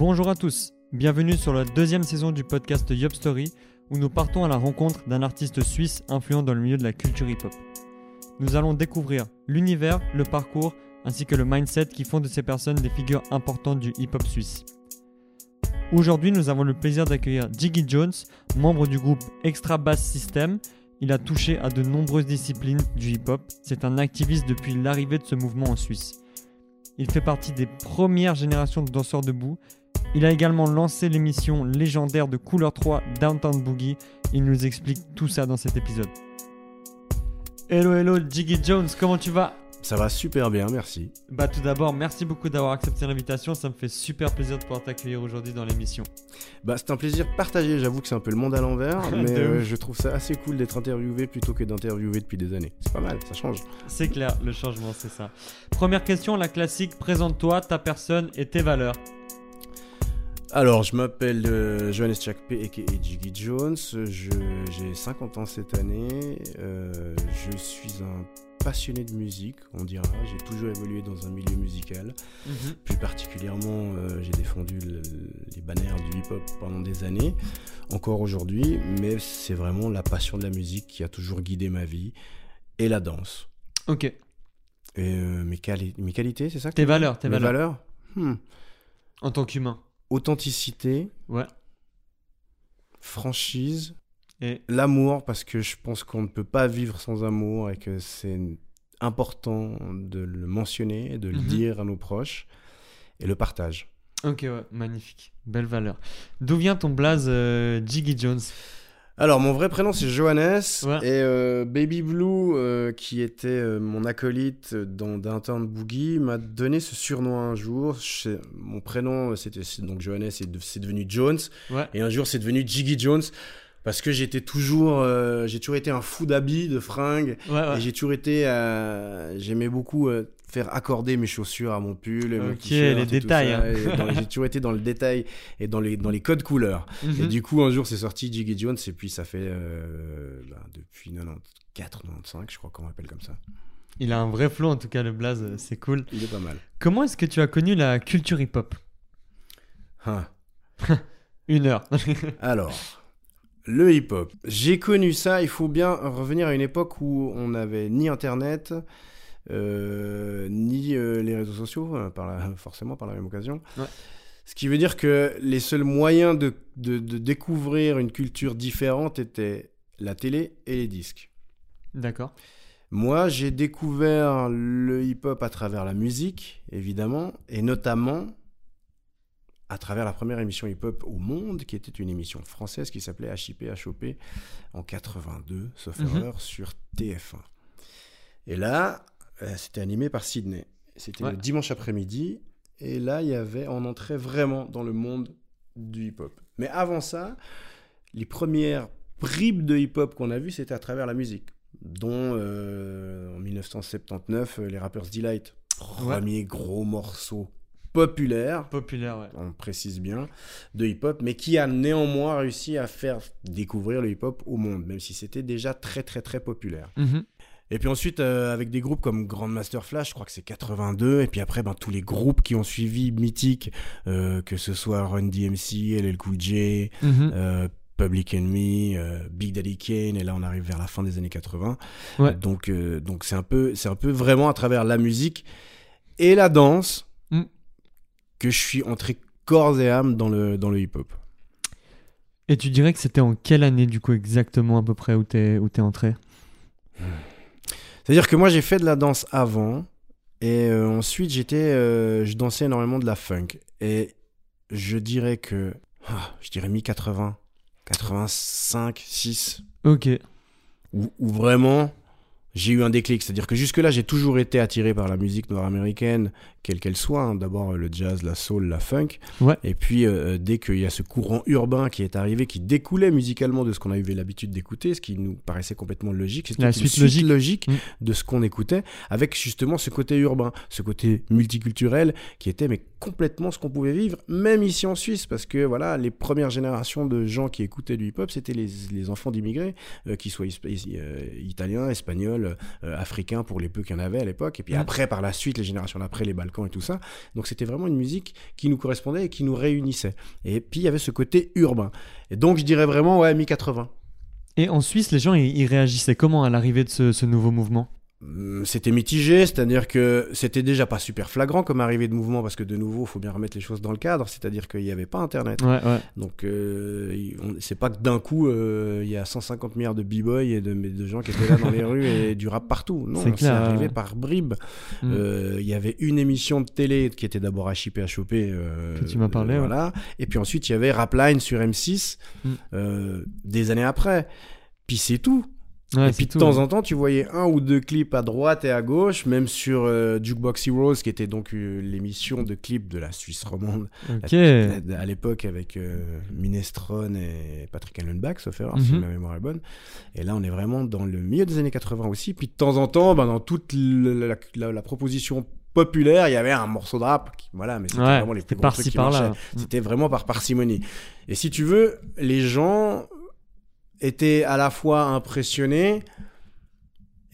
Bonjour à tous, bienvenue sur la deuxième saison du podcast Yop Story où nous partons à la rencontre d'un artiste suisse influent dans le milieu de la culture hip-hop. Nous allons découvrir l'univers, le parcours ainsi que le mindset qui font de ces personnes des figures importantes du hip-hop suisse. Aujourd'hui, nous avons le plaisir d'accueillir Jiggy Jones, membre du groupe Extra Bass System. Il a touché à de nombreuses disciplines du hip-hop. C'est un activiste depuis l'arrivée de ce mouvement en Suisse. Il fait partie des premières générations de danseurs debout. Il a également lancé l'émission légendaire de Couleur 3 Downtown Boogie. Il nous explique tout ça dans cet épisode. Hello, hello, Jiggy Jones, comment tu vas? Ça va super bien, merci. Bah tout d'abord, merci beaucoup d'avoir accepté l'invitation. Ça me fait super plaisir de pouvoir t'accueillir aujourd'hui dans l'émission. Bah c'est un plaisir partagé, j'avoue que c'est un peu le monde à l'envers, mais euh, je trouve ça assez cool d'être interviewé plutôt que d'interviewer depuis des années. C'est pas mal, ça change. C'est clair, le changement, c'est ça. Première question, la classique, présente-toi, ta personne et tes valeurs. Alors, je m'appelle euh, Johannes Chakpe, aka Jiggy Jones, j'ai 50 ans cette année, euh, je suis un passionné de musique, on dira, j'ai toujours évolué dans un milieu musical. Plus particulièrement, euh, j'ai défendu le- les bannières du hip-hop pendant des années, encore aujourd'hui, mais c'est vraiment la passion de la musique qui a toujours guidé ma vie, et la danse. Ok, Et euh, mes, quali- mes qualités, c'est ça tes valeurs, tes Mes valeurs. valeurs? Hmm. En tant qu'humain. Authenticité, Ouais. franchise, Et l'amour, parce que je pense qu'on ne peut pas vivre sans amour et que c'est important de le mentionner, de le Mhm. dire à nos proches, et le partage. ok, ouais, magnifique, belle valeur. D'où vient ton blaze euh, Jiggy Jones? Alors, mon vrai prénom, c'est Johannes. Ouais. Et euh, Baby Blue, euh, qui était euh, mon acolyte dans Downtown Boogie, m'a donné ce surnom un jour. Je- mon prénom, c'était donc Johannes, c'est de- c'est devenu Jones. Ouais. Et un jour, c'est devenu Jiggy Jones. Parce que j'étais toujours, j'ai toujours été un fou d'habits, de fringues. Ouais. Et j'ai toujours été, j'aimais beaucoup faire accorder mes chaussures à mon pull, mon Ok, t-shirt les détails, hein. J'ai toujours été dans le détail et dans les, dans les codes couleurs. Et Mhm. du coup, un jour, c'est sorti Jiggy Jones, et puis ça fait euh, depuis 94, 95, je crois qu'on m'appelle comme ça. Il a un vrai flow en tout cas, le blaze, euh, c'est cool. Il est pas mal. Comment est-ce que tu as connu la culture hip-hop? Hein. Une heure. Alors, le hip-hop. J'ai connu ça, il faut bien revenir à une époque où on n'avait ni Internet, ni euh, les réseaux sociaux, euh, par la- forcément par la même occasion. Ouais. Ce qui veut dire que les seuls moyens de, de- de découvrir une culture différente étaient la télé et les disques. D'accord. Moi, j'ai découvert le hip-hop à travers la musique, évidemment, et notamment à travers la première émission hip-hop au monde, qui était une émission française qui s'appelait HIP HOP en 82, sauf Mhm. erreur, sur TF1. Et là, euh, c'était animé par Sydney. C'était Ouais. le dimanche après-midi, et là, il y avait, on entrait vraiment dans le monde du hip-hop. Mais avant ça, les premières bribes de hip-hop qu'on a vues, c'était à travers la musique dont euh, en 1979 euh, les Rappers Delight Ouais. premier gros morceau populaire Populaire, ouais. on précise bien de hip-hop mais qui a néanmoins réussi à faire découvrir le hip-hop au monde même si c'était déjà très très très populaire Mhm. Et puis ensuite euh, avec des groupes comme Grandmaster Flash je crois que c'est 82 et puis après ben, tous les groupes qui ont suivi mythiques euh, que ce soit Run DMC LL Cool J Mhm. euh, Public Enemy, Big Daddy Kane, et là on arrive vers la fin des années 80. Ouais. Donc donc c'est un peu c'est un peu vraiment à travers la musique et la danse Mm. que je suis entré corps et âme dans le dans le hip hop. Et tu dirais que c'était en quelle année du coup exactement à peu près où t'es où t'es entré? C'est-à-dire que moi j'ai fait de la danse avant et euh, ensuite j'étais euh, je dansais énormément de la funk et je dirais que ah, je dirais mi 80 85 6 Ok. où, où vraiment j'ai eu un déclic. C'est-à-dire que jusque-là, j'ai toujours été attiré par la musique nord-américaine, quelle qu'elle soit. hein. D'abord le jazz, la soul, la funk. Ouais. Et puis, euh, dès qu'il y a ce courant urbain qui est arrivé, qui découlait musicalement de ce qu'on avait l'habitude d'écouter, ce qui nous paraissait complètement logique, c'était La une suite logique. logique Mm. de ce qu'on écoutait, avec justement ce côté urbain, ce côté multiculturel, qui était mais complètement ce qu'on pouvait vivre, même ici en Suisse, parce que voilà, les premières générations de gens qui écoutaient du hip-hop, c'était les, les enfants d'immigrés, euh, qu'ils soient euh, italiens, espagnols, euh, africains, pour les peu qu'il y en avait à l'époque. Et puis Mm. après, par la suite, les générations d'après, les Balkans, Et tout ça. Donc c'était vraiment une musique qui nous correspondait et qui nous réunissait. Et puis il y avait ce côté urbain. Et donc je dirais vraiment, ouais, mi-80. Et en Suisse, les gens, ils, réagissaient comment à l'arrivée de ce, nouveau mouvement? C'était mitigé, c'est-à-dire que c'était déjà pas super flagrant comme arrivée de mouvement, parce que de nouveau, il faut bien remettre les choses dans le cadre, c'est-à-dire qu'il n'y avait pas Internet. Ouais, ouais. Donc, euh, c'est pas que d'un coup, euh, il y a 150 milliards de b-boys et de, de gens qui étaient là dans les rues et du rap partout. Non, C'est arrivé par bribes. Mm. Euh, Il y avait une émission de télé qui était d'abord à chipper, à choper. euh, Que tu m'as parlé, ouais. Voilà. Et puis ensuite, il y avait Rapline sur M6 Mm. euh, des années après. Puis c'est tout. Ouais, et puis de tout, temps ouais. en temps, tu voyais un ou deux clips à droite et à gauche, même sur euh, Jukebox Heroes, qui était donc euh, l'émission de clips de la Suisse romande à l'époque avec euh, Minestrone et Patrick Allenbach, sauf erreur, si Mhm. ma mémoire est bonne. Et là, on est vraiment dans le milieu des années 80 aussi. Puis de temps en temps, ben, dans toute la, la- la proposition populaire, il y avait un morceau de rap. qui- voilà, mais c'était Ouais, vraiment les plus gros trucs qui marchaient. C'était vraiment par parcimonie. Et si tu veux, les gens étaient à la fois impressionnés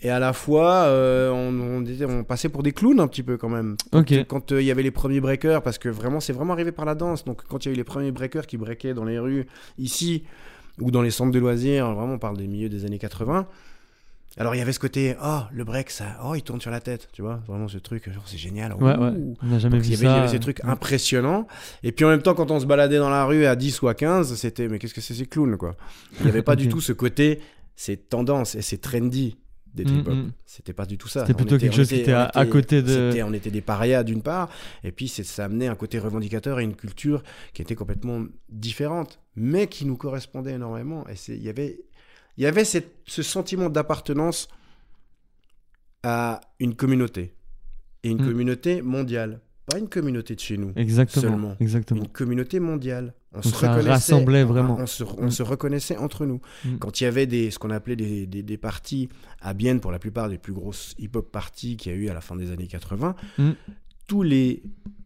et à la fois euh, on, on, disait- on passait pour des clowns un petit peu quand même. Quand euh, il y avait les premiers breakers, parce que vraiment c'est vraiment arrivé par la danse. Donc quand il y a eu les premiers breakers qui breakaient dans les rues ici ou dans les centres de loisirs, vraiment on parle des milieux des années 80. Alors il y avait ce côté, oh le break ça, oh il tourne sur la tête, tu vois, vraiment ce truc, genre c'est génial. Ouais, ouais. On n'a jamais Donc, vu il y, avait, il y ça. avait ces trucs impressionnants. Et puis en même temps, quand on se baladait dans la rue à 10 ou à 15, c'était mais qu'est-ce que c'est ces clowns quoi? Il n'y avait pas du tout ce côté, c'est tendance et c'est trendy des Mm, trip-hop. mm. C'était pas du tout ça. C'était plutôt était- quelque chose qui était- était à- on à côté de- c'était- On était des parias d'une part, et puis c'est- ça amenait un côté revendicateur et une culture qui était complètement différente, mais qui nous correspondait énormément. Et c'est- il y avait, il y avait cette- ce sentiment d'appartenance à une communauté. Et une Mm. communauté mondiale. Pas une communauté de chez nous. Exactement. Seulement. Exactement. Une communauté mondiale. On Donc se reconnaissait. rassemblait vraiment. On se, on se reconnaissait entre nous. Mm. Quand il y avait des, ce qu'on appelait des, des, des parties à Bienne, pour la plupart des plus grosses hip-hop parties qu'il y a eu à la fin des années 80, Mm. Tous les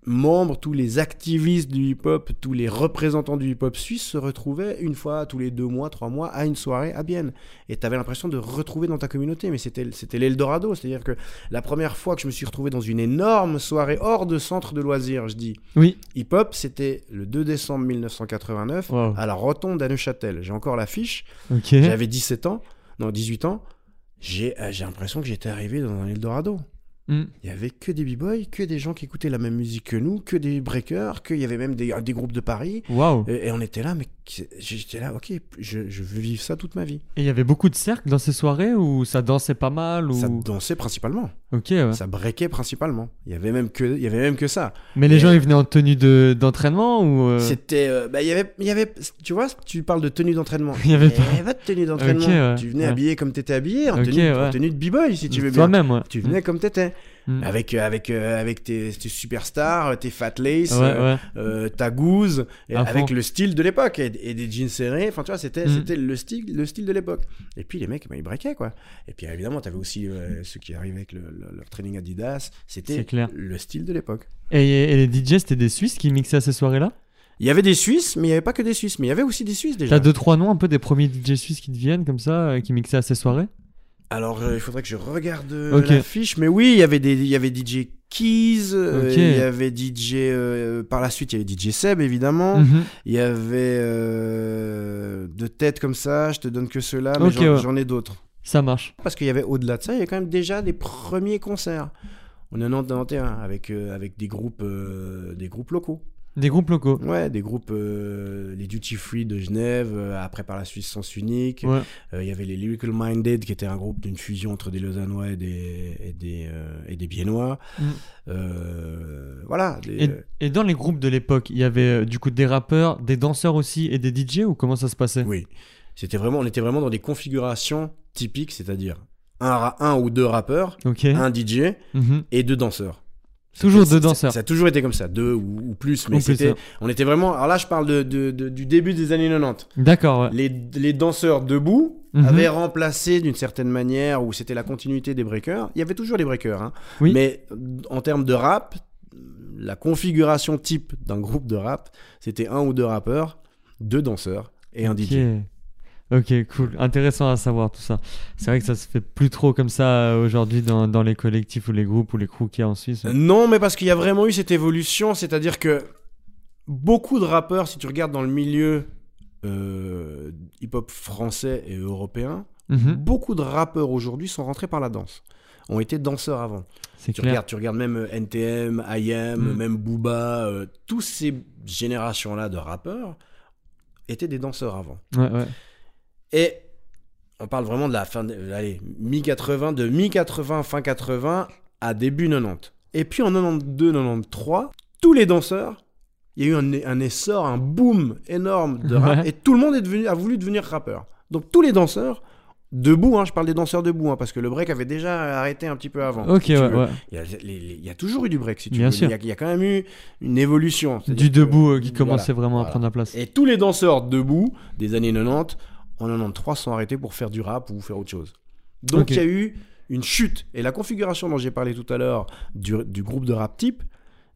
membres, tous les activistes du hip-hop, tous les représentants du hip-hop suisse se retrouvaient une fois tous les deux mois, trois mois à une soirée à Bienne. Et tu avais l'impression de retrouver dans ta communauté, mais c'était c'était l'Eldorado. C'est-à-dire que la première fois que je me suis retrouvé dans une énorme soirée hors de centre de loisirs, je dis Oui. hip-hop, c'était le 2 décembre 1989 Wow. à la Rotonde à Neuchâtel. J'ai encore l'affiche. Ok. J'avais 17 ans, non 18 ans. J'ai euh, j'ai l'impression que j'étais arrivé dans un Eldorado. Mm. Il y avait que des b-boys, que des gens qui écoutaient la même musique que nous, que des breakers, qu'il y avait même des, des groupes de Paris. Et, et on était là, mais j'étais là, ok, je, je veux vivre ça toute ma vie. Et il y avait beaucoup de cercles dans ces soirées où ça dansait pas mal ou. Ça dansait principalement, Ok. ouais. ça breakait principalement. Il y avait même que, il y avait même que ça. Mais les Et- gens ils venaient en tenue de d'entraînement ou. euh, C'était, euh, bah, il y avait, il y avait, tu vois, tu parles de tenue d'entraînement. Il y avait pas. Eh, votre tenue d'entraînement. Ouais, tu venais ouais. habillé comme t'étais habillé, en, tenue, en ouais. tenue de b-boy si tu veux bien. Toi-même, ouais. Tu venais comme t'étais. Mm. Avec, euh, avec, euh, avec tes, tes superstars, tes fat lace, Ouais, euh, ouais. euh, ta gouze, avec fond. le style de l'époque, et, et des jeans serrés. Enfin, tu vois, c'était Mm. c'était le, style, le style de l'époque. Et puis les mecs, bah, ils breakaient, quoi. Et puis évidemment, t'avais aussi euh, ceux qui arrivaient avec le, le- leur training Adidas. C'était le style de l'époque. Et, et les DJ c'était des Suisses qui mixaient à ces soirées-là? Il y avait des Suisses, mais il n'y avait pas que des Suisses. Mais il y avait aussi des Suisses déjà. T'as deux trois noms un peu des premiers DJ suisses qui te viennent comme ça euh, qui mixaient à ces soirées? Alors, euh, il faudrait que je regarde euh, Ok. Mais oui, il y avait des, il y avait DJ Keys, euh, Ok. il y avait DJ. euh, par la suite, il y avait DJ Seb, évidemment. Mhm. Il y avait euh, de têtes comme ça. Je te donne que ceux-là, mais Ok, j'en ouais. j'en ai d'autres. Ça marche. Parce qu'il y avait au-delà de ça, il y avait quand même déjà des premiers concerts. En 91 avec euh, avec des groupes euh, des groupes locaux. Des groupes locaux. Ouais, des groupes euh, les Duty Free de Genève. euh, après par la Suisse Sens Unique. Ouais. Euh, Il y avait les Lyrical Minded, qui était un groupe d'une fusion entre des Lausannois et des, et des, et des Biennois. Mm. Voilà. des- Et, et dans les groupes de l'époque, il y avait du coup des rappeurs, des danseurs aussi et des DJ ou comment ça se passait? Oui. C'était vraiment, on était vraiment dans des configurations typiques, c'est-à-dire un, un ou deux rappeurs, un DJ Mhm. et deux danseurs. Toujours deux danseurs. Ça, a toujours été comme ça, deux ou, ou plus. Mais c'était, on était vraiment. Alors là, je parle de, de- de- du début des années 90. D'accord, ouais. Les, les danseurs debout Mhm. avaient remplacé d'une certaine manière, où c'était la continuité des breakers. Il y avait toujours des breakers, hein. Oui. mais en termes de rap, la configuration type d'un groupe de rap, c'était un ou deux rappeurs, deux danseurs et un Ok. DJ. Ok, cool. Intéressant à savoir tout ça. C'est vrai que ça se fait plus trop comme ça euh, aujourd'hui dans, dans les collectifs ou les groupes ou les crews qu'il y a en Suisse. Non, mais parce qu'il y a vraiment eu cette évolution, c'est-à-dire que beaucoup de rappeurs, si tu regardes dans le milieu euh, hip-hop français et européen, Mhm. beaucoup de rappeurs aujourd'hui sont rentrés par la danse. Ont été danseurs avant. Tu clair. regardes, tu regardes même euh, NTM, IM, Mm. même Booba, euh, tous ces générations-là de rappeurs étaient des danseurs avant. Ouais, ouais. Et on parle vraiment de la fin, de, allez, mi-80, de mi-80, fin 80 à début 90. Et puis en 92, 93, tous les danseurs, il y a eu un, un essor, un boom énorme de rap, Ouais. et tout le monde est devenu, a voulu devenir rappeur. Donc tous les danseurs, debout, hein, je parle des danseurs debout, hein, parce que le break avait déjà arrêté un petit peu avant. Ok, si tu ouais, veux. ouais. Il y, a, les- les- il y a toujours eu du break, si tu Bien veux. sûr. Il y, a, il y a quand même eu une évolution. Du que- debout euh, qui voilà, commençait vraiment à prendre la place. Et tous les danseurs debout des années 90, en 93, sont arrêtés pour faire du rap ou faire autre chose. Donc il y a eu une chute. Et la configuration dont j'ai parlé tout à l'heure du, du groupe de rap type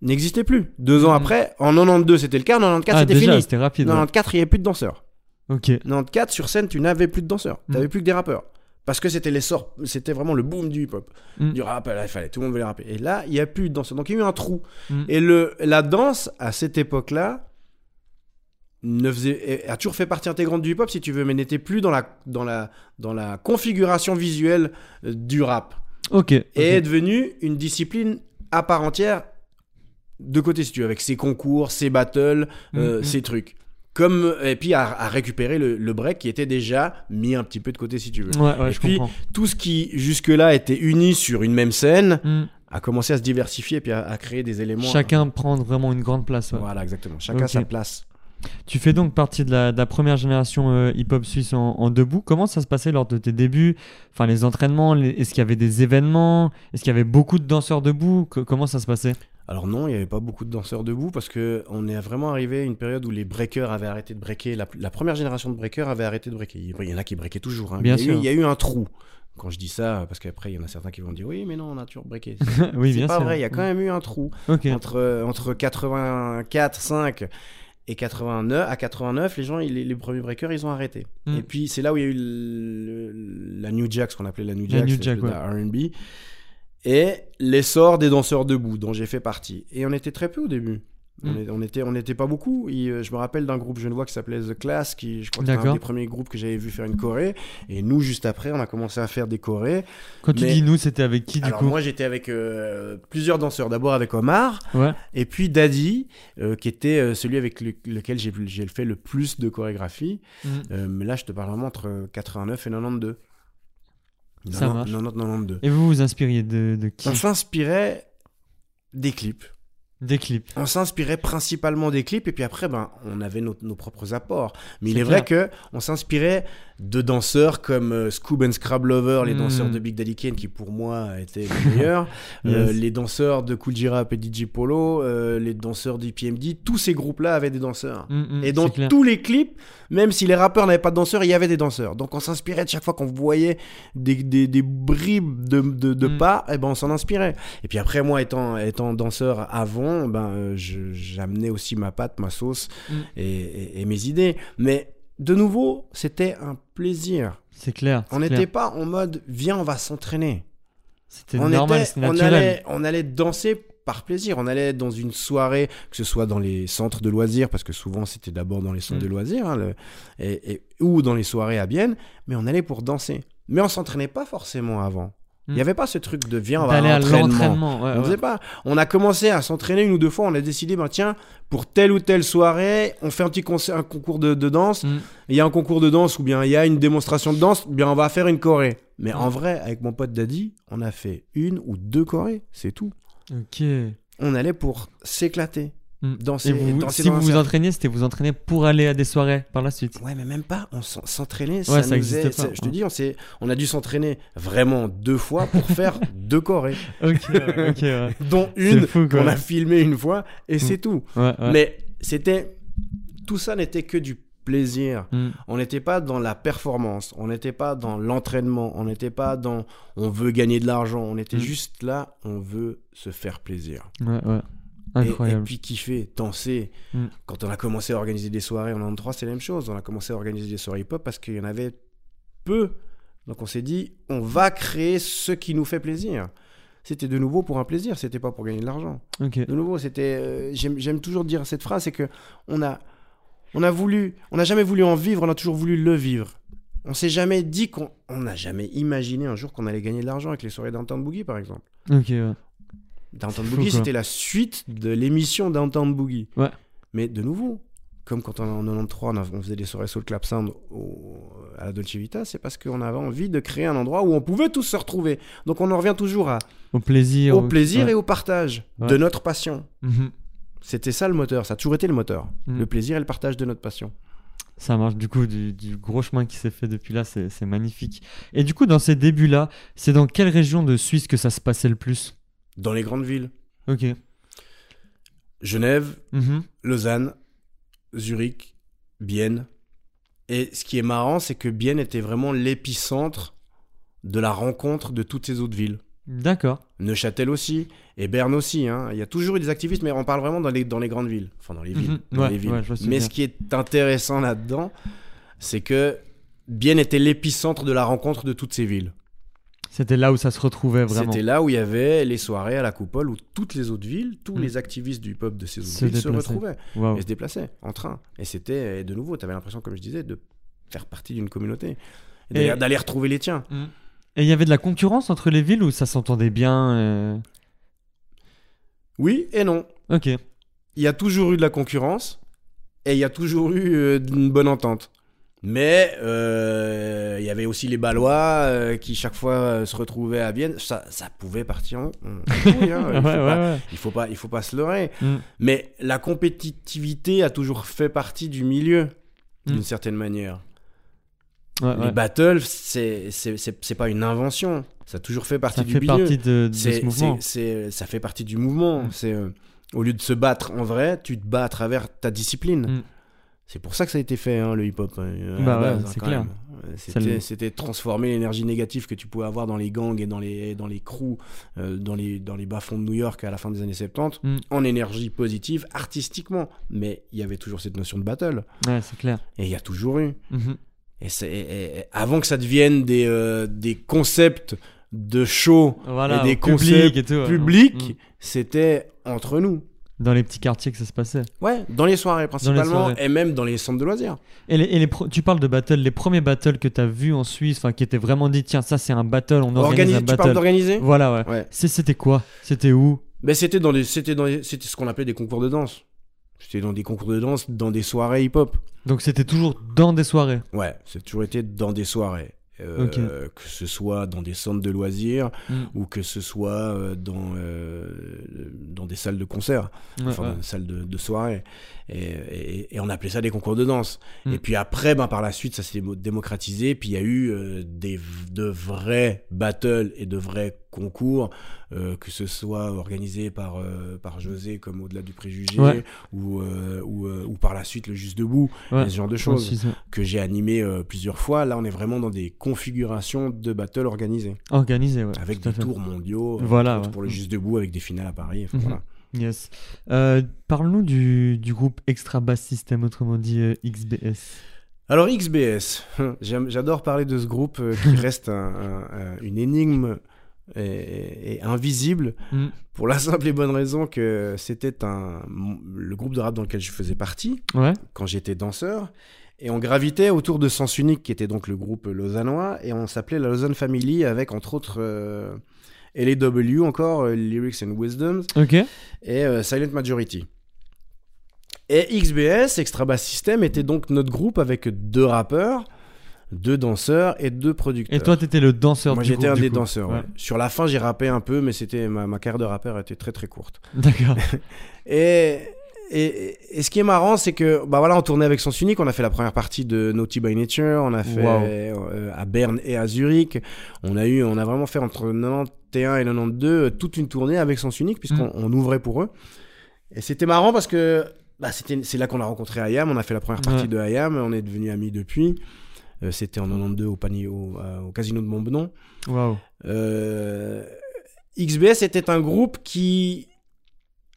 n'existait plus. Deux ans Mhm. après, en 92 c'était le cas, en 94 ah, c'était fini. c'était rapide. En ouais. 94 il n'y avait plus de danseurs. Ok. 94 sur scène tu n'avais plus de danseurs. Tu n'avais plus que des rappeurs. Parce que c'était l'essor, c'était vraiment le boom du hip-hop, Mhm. du rap, là, il fallait, tout le monde voulait rapper. Et là, il n'y a plus de danseurs. Donc il y a eu un trou. Et le, la danse, à cette époque-là, ne faisait, a toujours fait partie intégrante du hip-hop, si tu veux, mais n'était plus dans la, dans, la, dans la configuration visuelle euh, du rap. Ok. Et est ok. devenue une discipline à part entière de côté, si tu veux, avec ses concours, ses battles, euh, Mhm. ses trucs. Comme, et puis à, à récupérer le, le break qui était déjà mis un petit peu de côté, si tu veux. Ouais, ouais, Et je puis, comprends. Tout ce qui, jusque-là, était uni sur une même scène, Mhm. a commencé à se diversifier et puis à, à créer des éléments. Chacun prend vraiment une grande place. ouais. Voilà, exactement. Chacun sa place. Tu fais donc partie de la, de la première génération euh, hip-hop suisse en, en debout. Comment ça se passait lors de tes débuts? Enfin, les entraînements, les- est-ce qu'il y avait des événements? Est-ce qu'il y avait beaucoup de danseurs debout? Co- Comment ça se passait? Alors non, il n'y avait pas beaucoup de danseurs debout parce que on est vraiment arrivé à une période où les breakers avaient arrêté de breaker. La, la première génération de breakers avait arrêté de breaker. Il y en a qui breakaient toujours. hein. Bien il, y a eu, sûr. il y a eu un trou. Quand je dis ça, parce qu'après il y en a certains qui vont dire oui, mais non, on a toujours breaké. Oui, C'est pas sûr. vrai. Il y a quand même eu un trou entre entre 84, 5 et 89 à 89 les gens les, les premiers breakers ils ont arrêté Mm. et puis c'est là où il y a eu le- le- la New Jack ce qu'on appelait la New La Jack New c'était Jack, de ouais. la R&B et l'essor des danseurs debout dont j'ai fait partie et on était très peu au début on, Mm. est- on était n'était pas beaucoup Et, euh, je me rappelle d'un groupe genevois qui s'appelait The Class qui je crois que c'était un des premiers groupes que j'avais vu faire une choré et nous juste après on a commencé à faire des chorés Quand tu dis nous, c'était avec qui du alors coup moi j'étais avec euh, plusieurs danseurs d'abord avec Omar Ouais. et puis Daddy, euh, qui était celui avec le- lequel j'ai fait le plus de chorégraphie. Euh, mais là, je te parle vraiment entre 89 et 92. Ça 90, marche. 90, 92. Et vous vous inspiriez de, de qui On s'inspirait des clips. Des clips. On s'inspirait principalement des clips et puis après, ben, on avait nos, nos propres apports. Mais il est vrai que on s'inspirait de danseurs comme euh, Scoob and Scrab Lover, les Mm. danseurs de Big Daddy Kane qui pour moi étaient les meilleurs, Euh, les danseurs de Cool J-Rap et DJ Polo, euh, les danseurs du PMD, tous ces groupes-là avaient des danseurs. Mm, mm, Et dans tous les clips, même si les rappeurs n'avaient pas de danseurs, il y avait des danseurs. Donc on s'inspirait de chaque fois qu'on voyait des, des, des bribes de, de, de pas, et ben on s'en inspirait. Et puis après, moi étant, étant danseur avant, ben, euh, j'amenais aussi ma patte, ma sauce Mm. et, et- et mes idées. Mais de nouveau, c'était un plaisir. C'est clair. On n'était pas en mode viens, on va s'entraîner. C'était On, normal, était- c'était on, naturel. allait, on allait danser par plaisir. On allait dans une soirée, que ce soit dans les centres de loisirs, parce que souvent c'était d'abord dans les centres Mm. de loisirs, hein, le- et, et- ou dans les soirées à Bienne, mais on allait pour danser. Mais on s'entraînait pas forcément avant. Il n'y avait pas ce truc de viens, on va à l'entraînement. l'entraînement. ouais, On ouais. faisait pas. On a commencé à s'entraîner une ou deux fois. On a décidé, ben tiens, pour telle ou telle soirée, on fait un petit concert, un concours de, de danse. Mm. Il y a un concours de danse ou bien il y a une démonstration de danse. Bien, on va faire une choré. Mais Mm. en vrai, avec mon pote Daddy, on a fait une ou deux chorés. C'est tout. Ok. On allait pour s'éclater, Mm. danser, Et vous, danser si dans vous vous entraîniez, c'était vous entraîner pour aller à des soirées par la suite. Ouais, mais même pas. On s'en- s'entraînait. Ouais, ça ça nous existait est- pas, ça- Je te dis, on, on a dû s'entraîner vraiment deux fois pour faire deux chorés, Ok, ouais, ok, ouais. dont une qu'on a filmée une fois et c'est tout. Ouais, ouais. Mais c'était tout ça n'était que du plaisir. Mm. On n'était pas dans la performance, on n'était pas dans l'entraînement, on n'était pas dans on veut gagner de l'argent, on était Mm. juste là, on veut se faire plaisir. Ouais, ouais. Et, et Incroyable. puis kiffer, danser. Mm. Quand on a commencé à organiser des soirées en 93, c'est la même chose. On a commencé à organiser des soirées hip-hop parce qu'il y en avait peu. Donc on s'est dit, on va créer ce qui nous fait plaisir. C'était de nouveau pour un plaisir, c'était pas pour gagner de l'argent. De nouveau, c'était. euh, J'aime toujours dire cette phrase, c'est que on a, on a voulu, on n'a jamais voulu en vivre, on a toujours voulu le vivre. On s'est jamais dit qu'on, on n'a jamais imaginé un jour qu'on allait gagner de l'argent avec les soirées Downtown Boogie, par exemple. Ok, ouais. Downtown Boogie, c'était la suite de l'émission Downtown Boogie. Ouais. Mais de nouveau, comme quand on, en 93, on, faisait des soirées Soul Clap Sound au- à la Dolce Vita, c'est parce qu'on avait envie de créer un endroit où on pouvait tous se retrouver. Donc on en revient toujours à, Au plaisir. au plaisir ouais. et au partage Ouais. de notre passion. Mhm. C'était ça le moteur, ça a toujours été le moteur. Mm. Le plaisir et le partage de notre passion. Ça marche du coup du, du gros chemin qui s'est fait depuis là, c'est c'est magnifique. Et du coup, dans ces débuts-là, c'est dans quelle région de Suisse que ça se passait le plus? Dans les grandes villes, Ok. Genève, Mhm. Lausanne, Zurich, Bienne. Et ce qui est marrant, c'est que Bienne était vraiment l'épicentre de la rencontre de toutes ces autres villes. D'accord. Neuchâtel aussi, et Berne aussi. hein. Il y a toujours eu des activistes, mais on parle vraiment dans les, dans les grandes villes. Enfin, dans les villes. Mhm. dans Ouais, les villes. ouais, mais ce qui est intéressant là-dedans, c'est que Bienne était l'épicentre de la rencontre de toutes ces villes. C'était là où ça se retrouvait vraiment. C'était là où il y avait les soirées à la coupole où toutes les autres villes, tous Mm. les activistes du peuple de ces autres Se villes se retrouvaient et se déplaçaient en train. Et c'était, de nouveau, tu avais l'impression, comme je disais, de faire partie d'une communauté. Et d'aller- Et- D'aller retrouver les tiens. Mhm. Et il y avait de la concurrence entre les villes où ça s'entendait bien euh, Oui et non. Ok. Il y a toujours eu de la concurrence et il y a toujours eu euh, une bonne entente. Mais euh, il y avait aussi les Balois euh, qui chaque fois euh, se retrouvaient à Vienne. Ça, ça pouvait partir en. Ouais, Il faut ouais, pas- ouais. Il faut pas, il faut pas se leurrer. Mm. Mais la compétitivité a toujours fait partie du milieu, d'une Mm. certaine manière. Les battles, c'est c'est- pas une invention. Ça a toujours fait partie Ça du fait milieu. partie de, de C'est- ce mouvement. ça fait partie du mouvement. Mm. C'est au lieu de se battre en vrai, tu te bats à travers ta discipline. Mm. C'est pour ça que ça a été fait, hein, le hip-hop. euh, à Bah ouais, c'est clair. Ça C'était transformer l'énergie négative que tu pouvais avoir dans les gangs et dans les, dans les crews, euh, dans les, dans les bas-fonds de New York à la fin des années 70, Mm. en énergie positive, artistiquement. Mais il y avait toujours cette notion de battle. Ouais, c'est clair. Et il y a toujours eu. Mhm. Et, et- et avant que ça devienne des, euh, des concepts de show Voilà, et des concepts ouais. publics, Mhm. c'était entre nous. Dans les petits quartiers que ça se passait. Ouais, dans les soirées principalement, soirées. et même dans les centres de loisirs. Et, les, et les tu parles de battle, les premiers battles que tu as vus en Suisse, enfin qui étaient vraiment dit, tiens, ça c'est un battle, on organise Organiser, un tu parles battle. d'organiser? Voilà, ouais. Ouais. C'était quoi? C'était où? Ben, c'était dans des, dans des- c'était ce qu'on appelait des concours de danse. C'était dans des concours de danse, dans des soirées hip-hop. Donc c'était toujours dans des soirées? Ouais, c'est toujours été dans des soirées. Euh. Que ce soit dans des centres de loisirs Mm. ou que ce soit euh, dans, euh, dans des salles de concert, Ouais, enfin ouais. dans des salles de, de soirée. Et, et- et on appelait ça des concours de danse. Mm. Et puis après, ben, par la suite, ça s'est démo- démocratisé. Puis il y a eu euh, des, de vrais battles et de vrais concours, euh, que ce soit organisé par, euh, par José comme Au-delà du préjugé, Ouais. ou, euh, ou, ou par la suite le Juste Debout, Ouais. ce genre de choses que j'ai animé plusieurs fois. Là, on est vraiment dans des configurations de battles organisées, Organisé, ouais. avec des tours mondiaux, Voilà, ouais. pour le Juste Debout, avec des finales à Paris. enfin, voilà. Yes. Parle-nous du, du groupe Extra Bass System, autrement dit XBS. Alors XBS, j'adore parler de ce groupe qui reste un- un- un- une énigme et, et invisible Mm. pour la simple et bonne raison que c'était un le groupe de rap dans lequel je faisais partie Ouais. quand j'étais danseur et on gravitait autour de Sens Unique qui était donc le groupe lausannois et on s'appelait la Lausanne Family avec entre autres euh, LAW encore euh, Lyrics and Wisdoms et euh, Silent Majority. Et XBS, Extra Bass System, était donc notre groupe avec deux rappeurs, deux danseurs et deux producteurs. Et toi, t'étais le danseur Moi j'étais un des coup. danseurs. ouais. Ouais. Sur la fin j'ai rappé un peu, mais c'était ma, ma carrière de rappeur était très très courte. D'accord. Et, et, et ce qui est marrant, c'est que bah voilà, on tournait avec Sens Unique. On a fait la première partie de Naughty by Nature. On a fait Wow. euh, à Berne et à Zurich. On a eu, on a vraiment fait entre 91 et 92 euh, toute une tournée avec Sens Unique puisqu'on Mm. on ouvrait pour eux. Et c'était marrant parce que bah, c'était, c'est là qu'on a rencontré Ayam. On a fait la première partie Ouais. de Ayam. On est devenus amis depuis. Euh, c'était en 92 au, panier, au, euh, au casino de Montbenon. Euh, XBS était un groupe qui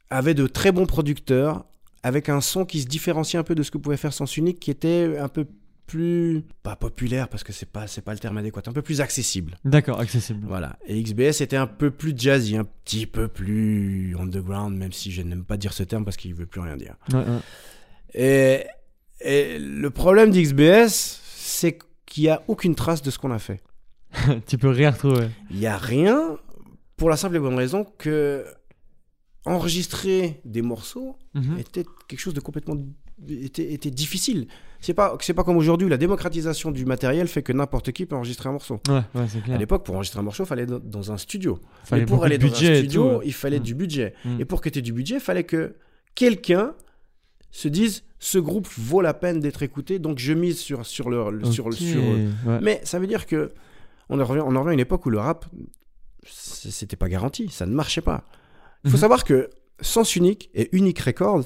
avait de très bons producteurs, avec un son qui se différenciait un peu de ce que pouvait faire Sens Unique, qui était un peu plus pas populaire parce que c'est pas c'est pas le terme adéquat, un peu plus accessible. D'accord, accessible. Voilà. Et XBS était un peu plus jazzy, un petit peu plus underground, même si je n'aime pas dire ce terme parce qu'il veut plus rien dire. Ouais, ouais. Et, et le problème d'XBS, c'est qu'il n'y a aucune trace de ce qu'on a fait. tu peux rien retrouver. Il n'y a rien pour la simple et bonne raison que enregistrer des morceaux Mhm. était quelque chose de complètement était, était difficile. C'est pas c'est pas comme aujourd'hui la démocratisation du matériel fait que n'importe qui peut enregistrer un morceau. Ouais, ouais, c'est À l'époque, pour enregistrer un morceau, il fallait dans, dans un studio. Fallait et pour aller dans un studio, tout, ouais. il fallait Mm. du budget. Mm. Et pour que tu aies du budget, il fallait que quelqu'un se dise ce groupe vaut la peine d'être écouté, donc je mise sur sur le sur, sur eux. ouais. Mais ça veut dire que on en revient, on en revient à une époque où le rap, c'était pas garanti, ça ne marchait pas. Il faut Mhm. savoir que Sens Unique et Unique Records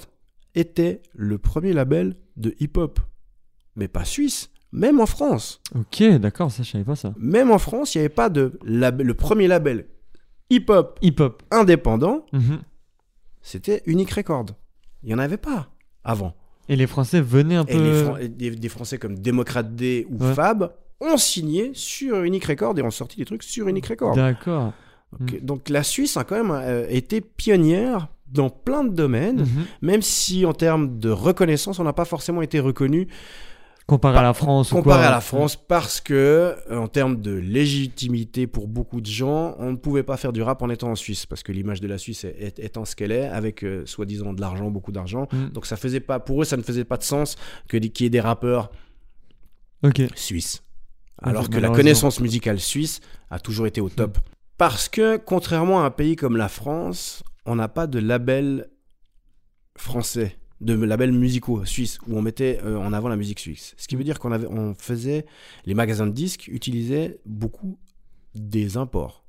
étaient le premier label de hip-hop. Mais pas suisse, même en France. Ok, d'accord, ça je savais pas ça. Même en France, il n'y avait pas de label. Le premier label hip-hop Hip-hop. indépendant, Mhm. c'était Unique Records. Il n'y en avait pas avant. Et les Français venaient un Et peu. les Fran- et des, des Français comme Démocrate D ou Ouais. Fab ont signé sur Unique Records et ont sorti des trucs sur Unique Records. D'accord. Donc, donc la Suisse a quand même euh, été pionnière dans plein de domaines, Mhm. même si en termes de reconnaissance, on n'a pas forcément été reconnu Comparé à la France ou quoi. comparé à la France parce que euh, en termes de légitimité pour beaucoup de gens, on ne pouvait pas faire du rap en étant en Suisse parce que l'image de la Suisse est- étant ce qu'elle est, avec euh, soi-disant de l'argent, beaucoup d'argent. Mm. Donc ça faisait pas pour eux, ça ne faisait pas de sens que qu'il y ait des rappeurs suisses. Alors que la connaissance musicale suisse a toujours été au top. Parce que, contrairement à un pays comme la France, on n'a pas de label français, de labels musicaux suisses, où on mettait euh, en avant la musique suisse. Ce qui veut dire qu'on avait, on faisait, les magasins de disques utilisaient beaucoup des imports.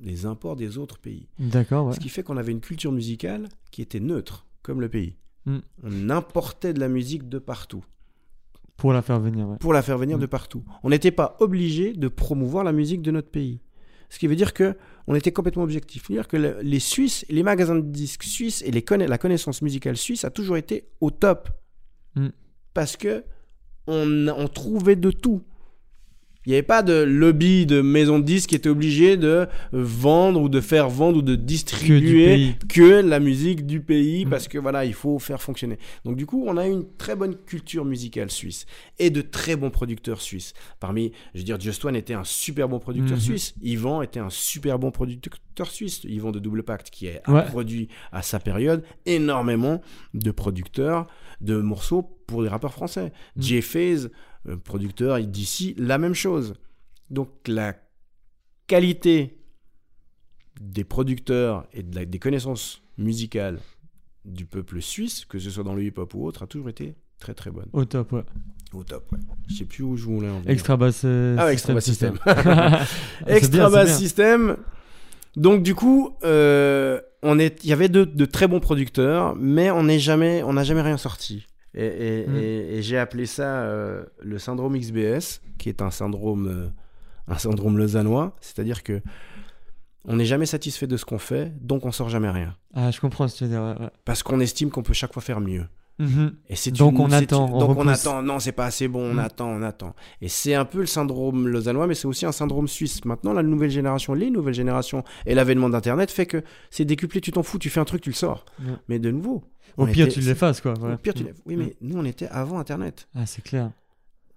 Les imports des autres pays. D'accord, ouais. Ce qui fait qu'on avait une culture musicale qui était neutre, comme le pays. Mm. On importait de la musique de partout Pour la faire venir, ouais. pour la faire venir Mm. de partout. On n'était pas obligé de promouvoir la musique de notre pays. Ce qui veut dire que on était complètement objectif. C'est-à-dire que le- les Suisses, les magasins de disques suisses et les conna- la connaissance musicale suisse a toujours été au top. Mm. Parce que on, on trouvait de tout. Il n'y avait pas de lobby de maison de disques qui était obligé de vendre ou de faire vendre ou de distribuer que la musique du pays parce que voilà, il faut faire fonctionner. Donc du coup, on a une très bonne culture musicale suisse et de très bons producteurs suisses. Parmi, je veux dire, Just One était un super bon producteur Mhm. suisse. Yvan était un super bon producteur suisse. Yvan de Double Pacte qui a Ouais. produit à sa période énormément de producteurs de morceaux pour les rappeurs français. Mm. Jay Euh, producteur d'ici, la même chose. Donc la qualité des producteurs et de la- des connaissances musicales du peuple suisse, que ce soit dans le hip-hop ou autre, a toujours été très très bonne. Au top, ouais. Au top, ouais. Je sais plus où je voulais en venir. Extra bass. euh, Ah ouais, extra bass c'est Extra Bass. System. Donc du coup, euh, on est, il y avait de, de très bons producteurs, mais on n'est jamais, on n'a jamais rien sorti. Et, et- Mm. et- et j'ai appelé ça euh, le syndrome XBS, qui est un syndrome, euh, un syndrome lausannois, c'est-à-dire que on n'est jamais satisfait de ce qu'on fait, donc on sort jamais rien, Ah, je comprends ce que tu veux dire. ouais, ouais. parce qu'on estime qu'on peut chaque fois faire mieux. Mhm. Et c'est Donc une- on attend, une- on donc on attend. Non, c'est pas assez bon. On Mm. attend, on attend. Et c'est un peu le syndrome lausannois, mais c'est aussi un syndrome suisse. Maintenant, la nouvelle génération, les nouvelles générations et l'avènement d'Internet fait que c'est décuplé. Tu t'en fous, tu fais un truc, tu le sors. Mais de nouveau. Au pire, était- tu l'effaces, quoi. Au pire, tu Oui, mais nous, on était avant Internet. Ah, c'est clair.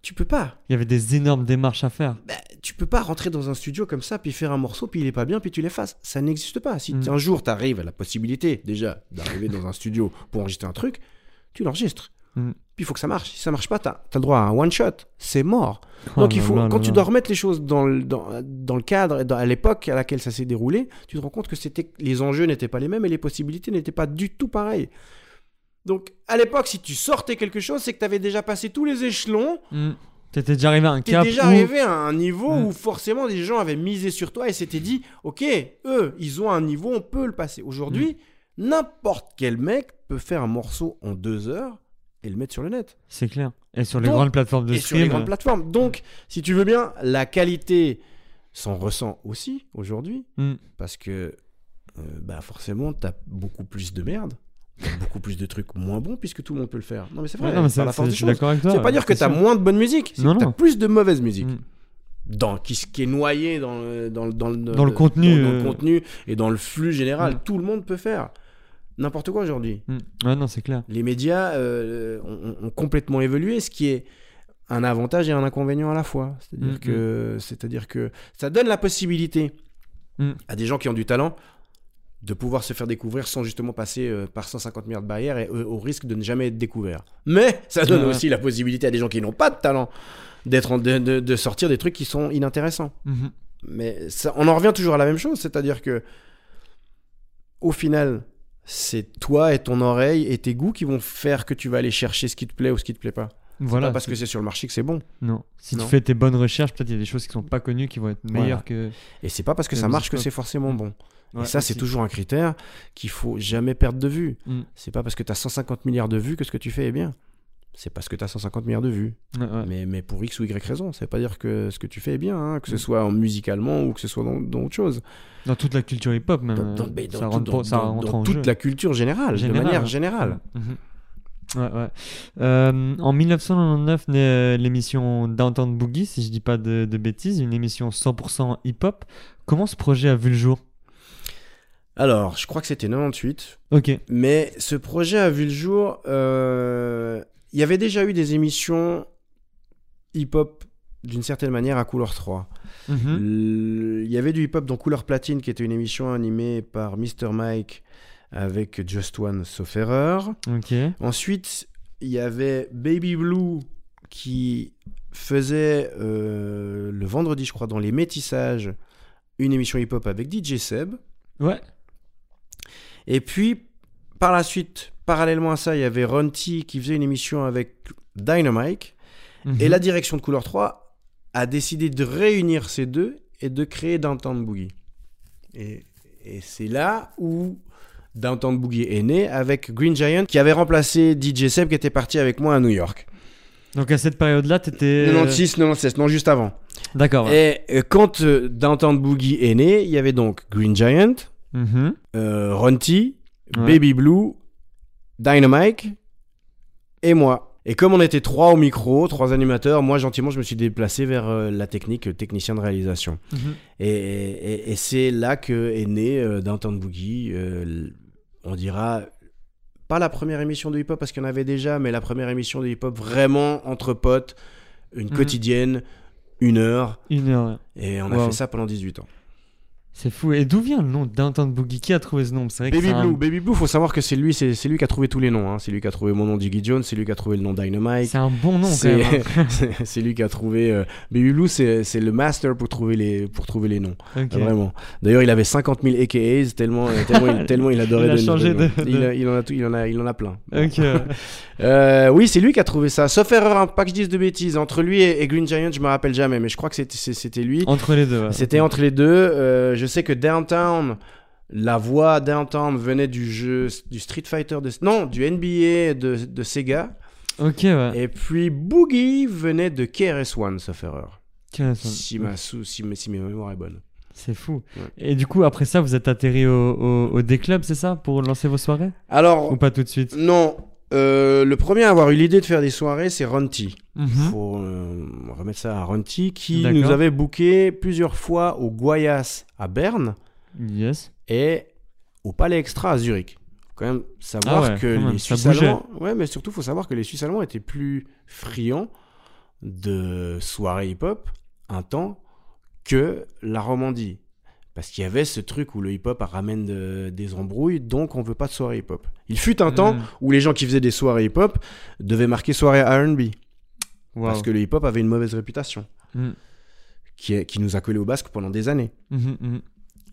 Tu peux pas. Il y avait des énormes démarches à faire. Bah, tu peux pas rentrer dans un studio comme ça, puis faire un morceau, puis il est pas bien, puis tu l'effaces. Ça n'existe pas. Si Mm. un jour tu arrives à la possibilité déjà d'arriver dans un studio pour enregistrer un truc, tu l'enregistres. Mm. Puis il faut que ça marche. Si ça marche pas, tu as, le droit à un one shot. C'est mort. Oh Donc il faut, quand tu dois remettre les choses dans le, dans, dans le cadre, et dans- à l'époque à laquelle ça s'est déroulé, tu te rends compte que les enjeux n'étaient pas les mêmes et les possibilités n'étaient pas du tout pareilles. Donc à l'époque, si tu sortais quelque chose, c'est que tu avais déjà passé tous les échelons Mm. T'étais déjà arrivé à un cap déjà où- arrivé à un niveau où forcément des gens avaient misé sur toi et s'étaient dit Ok, eux, ils ont un niveau, on peut le passer. Aujourd'hui, Mm. N'importe quel mec peut faire un morceau en deux heures et le mettre sur le net. C'est clair. Et sur les Donc- grandes plateformes de et sur les grandes plateformes. Donc, si tu veux bien, la qualité s'en ressent aussi aujourd'hui Mm. parce que euh, bah forcément, t'as beaucoup plus de merde. Beaucoup plus de trucs moins bons puisque tout le monde peut le faire. Non, mais c'est vrai. Ouais, non, mais par c'est- la force c'est- des choses. toi. Veut pas dire que c'est t'as sûr. moins de bonne musique, c'est Non, que t'as non. plus de mauvaise musique. Mm. Dans, qui, qui est noyé dans, le- dans, le- dans, le- Dans le contenu, dans, le euh. contenu et dans le flux général. Mm. Tout le monde peut faire n'importe quoi aujourd'hui. Mm. Non, c'est clair. Les médias euh, ont, ont complètement évolué, ce qui est un avantage et un inconvénient à la fois. C'est-à-dire Mm, que, c'est-à-dire que ça donne la possibilité Mm. à des gens qui ont du talent de pouvoir se faire découvrir sans justement passer euh, par 150 milliards de barrières et euh, au risque de ne jamais être découvert. Mais ça donne aussi la possibilité à des gens qui n'ont pas de talent d'être de, de- de sortir des trucs qui sont inintéressants. Mhm. Mais ça, on en revient toujours à la même chose, c'est-à-dire que au final, c'est toi et ton oreille et tes goûts qui vont faire que tu vas aller chercher ce qui te plaît ou ce qui te plaît pas. Voilà. pas parce que c'est sur le marché que c'est bon. Non. Si Non. tu fais tes bonnes recherches, peut-être il y a des choses qui sont pas connues qui vont être meilleures que. Et c'est pas parce que ça marche que c'est forcément bon. Ouais, et ça, c'est toujours un critère qu'il faut jamais perdre de vue. Mm. C'est pas parce que tu as 150 milliards de vues que ce que tu fais est bien. C'est parce que tu as 150 milliards de vues. Ouais, ouais. Mais, mais pour X ou Y raison. Ça veut pas dire que ce que tu fais est bien, hein, que ce Mm. soit en musicalement ou que ce soit dans, dans autre chose. Dans toute la culture hip-hop, même. Dans, euh, dans- ça rentre, dans- ça rentre en toute jeu. la culture générale, de manière ouais. générale. Mhm. Ouais, ouais. Euh, en 1999 naît euh, l'émission Downtown Boogie, si je dis pas de, de bêtises, une émission 100% hip-hop. Comment ce projet a vu le jour? Alors, je crois que c'était 98. Ok. Mais ce projet a vu le jour. euh, Il y avait déjà eu des émissions hip-hop d'une certaine manière à Couleur 3. Mhm. Il y avait du hip-hop dans Couleur Platine qui était une émission animée par Mr. Mike avec Just One sauf erreur. Ok. Ensuite, il y avait Baby Blue qui faisait euh, le vendredi, je crois, dans les métissages, une émission hip-hop avec DJ Seb. Ouais. Et puis, par la suite, parallèlement à ça, il y avait Ron T qui faisait une émission avec Dynamite. Et Mhm. la direction de Couleur 3 a décidé de réunir ces deux et de créer Downtown Boogie. Et, et c'est là où Downtown Boogie est né avec Green Giant qui avait remplacé DJ Seb qui était parti avec moi à New York. Donc à cette période-là, t'étais. 96, 97, non, juste avant. D'accord. ouais. Et euh, quand euh, Downtown Boogie est né, il y avait donc Green Giant, euh, Ouais. Baby Blue, Dynamite et moi. Et comme on était trois au micro, trois animateurs, moi gentiment je me suis déplacé vers euh, la technique, le technicien de réalisation. Mhm. Et, et- et c'est là que est né euh, Downtown Boogie. euh, on dira pas la première émission de hip-hop parce qu'il y en avait déjà, mais la première émission de hip-hop vraiment entre potes, une Mhm. quotidienne, une heure. Une heure. Et on a fait ça pendant 18 ans. C'est fou. Et d'où vient le nom Downtown Boogie? Qui a trouvé ce nom? Vrai que Baby un- Blue, Baby Blue, faut savoir que c'est lui, c'est lui qui a trouvé tous les noms. hein. C'est lui qui a trouvé mon nom Jiggy Jones, c'est lui qui a trouvé le nom Dynamite. C'est un bon nom C'est hein. c'est- c'est lui qui a trouvé euh, Baby Blue, c'est le master pour trouver les pour trouver les noms. Ah, Vraiment. D'ailleurs, il avait 50 000 AKAs tellement euh, tellement il, tellement il adorait Il a changé de- Il, de- a- il en a tout- il en a il en a plein. Ok. Euh, oui, c'est lui qui a trouvé ça. Sauf erreur, hein, pas que je dise de bêtises. Entre lui et, et Green Giant, je me rappelle jamais, mais je crois que c'était lui. Entre les deux. ouais. C'était entre les deux. Euh, je sais que Downtown, la voix Downtown venait du jeu du Street Fighter de non du NBA de, de Sega. Ok, ouais. Et puis Boogie venait de KRS One, sauf erreur. Ça- Si ma sou- si, mes- si mes mémoires est bonne. C'est fou. Ouais. Et du coup, après ça, vous êtes atterri au, au, au D-Club, c'est ça Pour lancer vos soirées? Alors Ou pas tout de suite? non. Euh, le premier à avoir eu l'idée de faire des soirées, c'est Ronti. Mhm. faut euh, remettre ça à Ronti, qui nous avait booké plusieurs fois au Guayas à Berne Yes. et au Palais Extra à Zurich. Faut quand même savoir Ah ouais, que même, les ça Suisses allemands, ouais, mais surtout faut savoir que les Suisses allemands étaient plus friands de soirées hip-hop un temps que la Romandie. Parce qu'il y avait ce truc où le hip-hop ramène de- des embrouilles, donc on veut pas de soirée hip-hop. Il fut un temps Mm. où les gens qui faisaient des soirées hip-hop devaient marquer soirée R&B. Wow. Parce que le hip-hop avait une mauvaise réputation, Mm. qui, est- qui nous a collé au basque pendant des années. Mhm.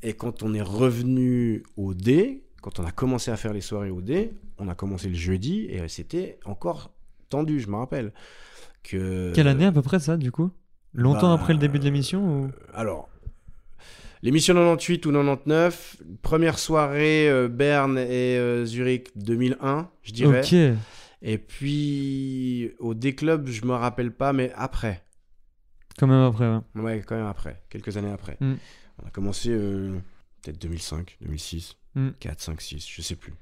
Et quand on est revenu au D, quand on a commencé à faire les soirées au D, on a commencé le jeudi et c'était encore tendu, je me rappelle. Que... Quelle année à peu près ça, du coup? Longtemps Bah, après le début de l'émission ou... Alors, l'émission 98 ou 99, première soirée euh, Berne et euh, Zurich 2001, je dirais. Ok. Et puis au D Club, je me rappelle pas, mais après. Quand même après, ouais. Ouais, quand même après, quelques années après. Mm. On a commencé euh, peut-être 2005, 2006, Mm. 4, 5, 6, je sais plus.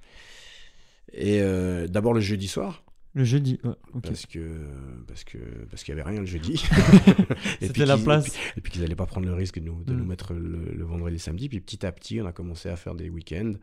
Et d'abord le jeudi soir, Le jeudi, ouais, parce que parce que parce qu'il y avait rien le jeudi. Et C'était puis la place. Et puis, qu'ils allaient pas prendre le risque de nous de Mm. nous mettre le, le vendredi et samedi. Puis petit à petit, on a commencé à faire des week-ends.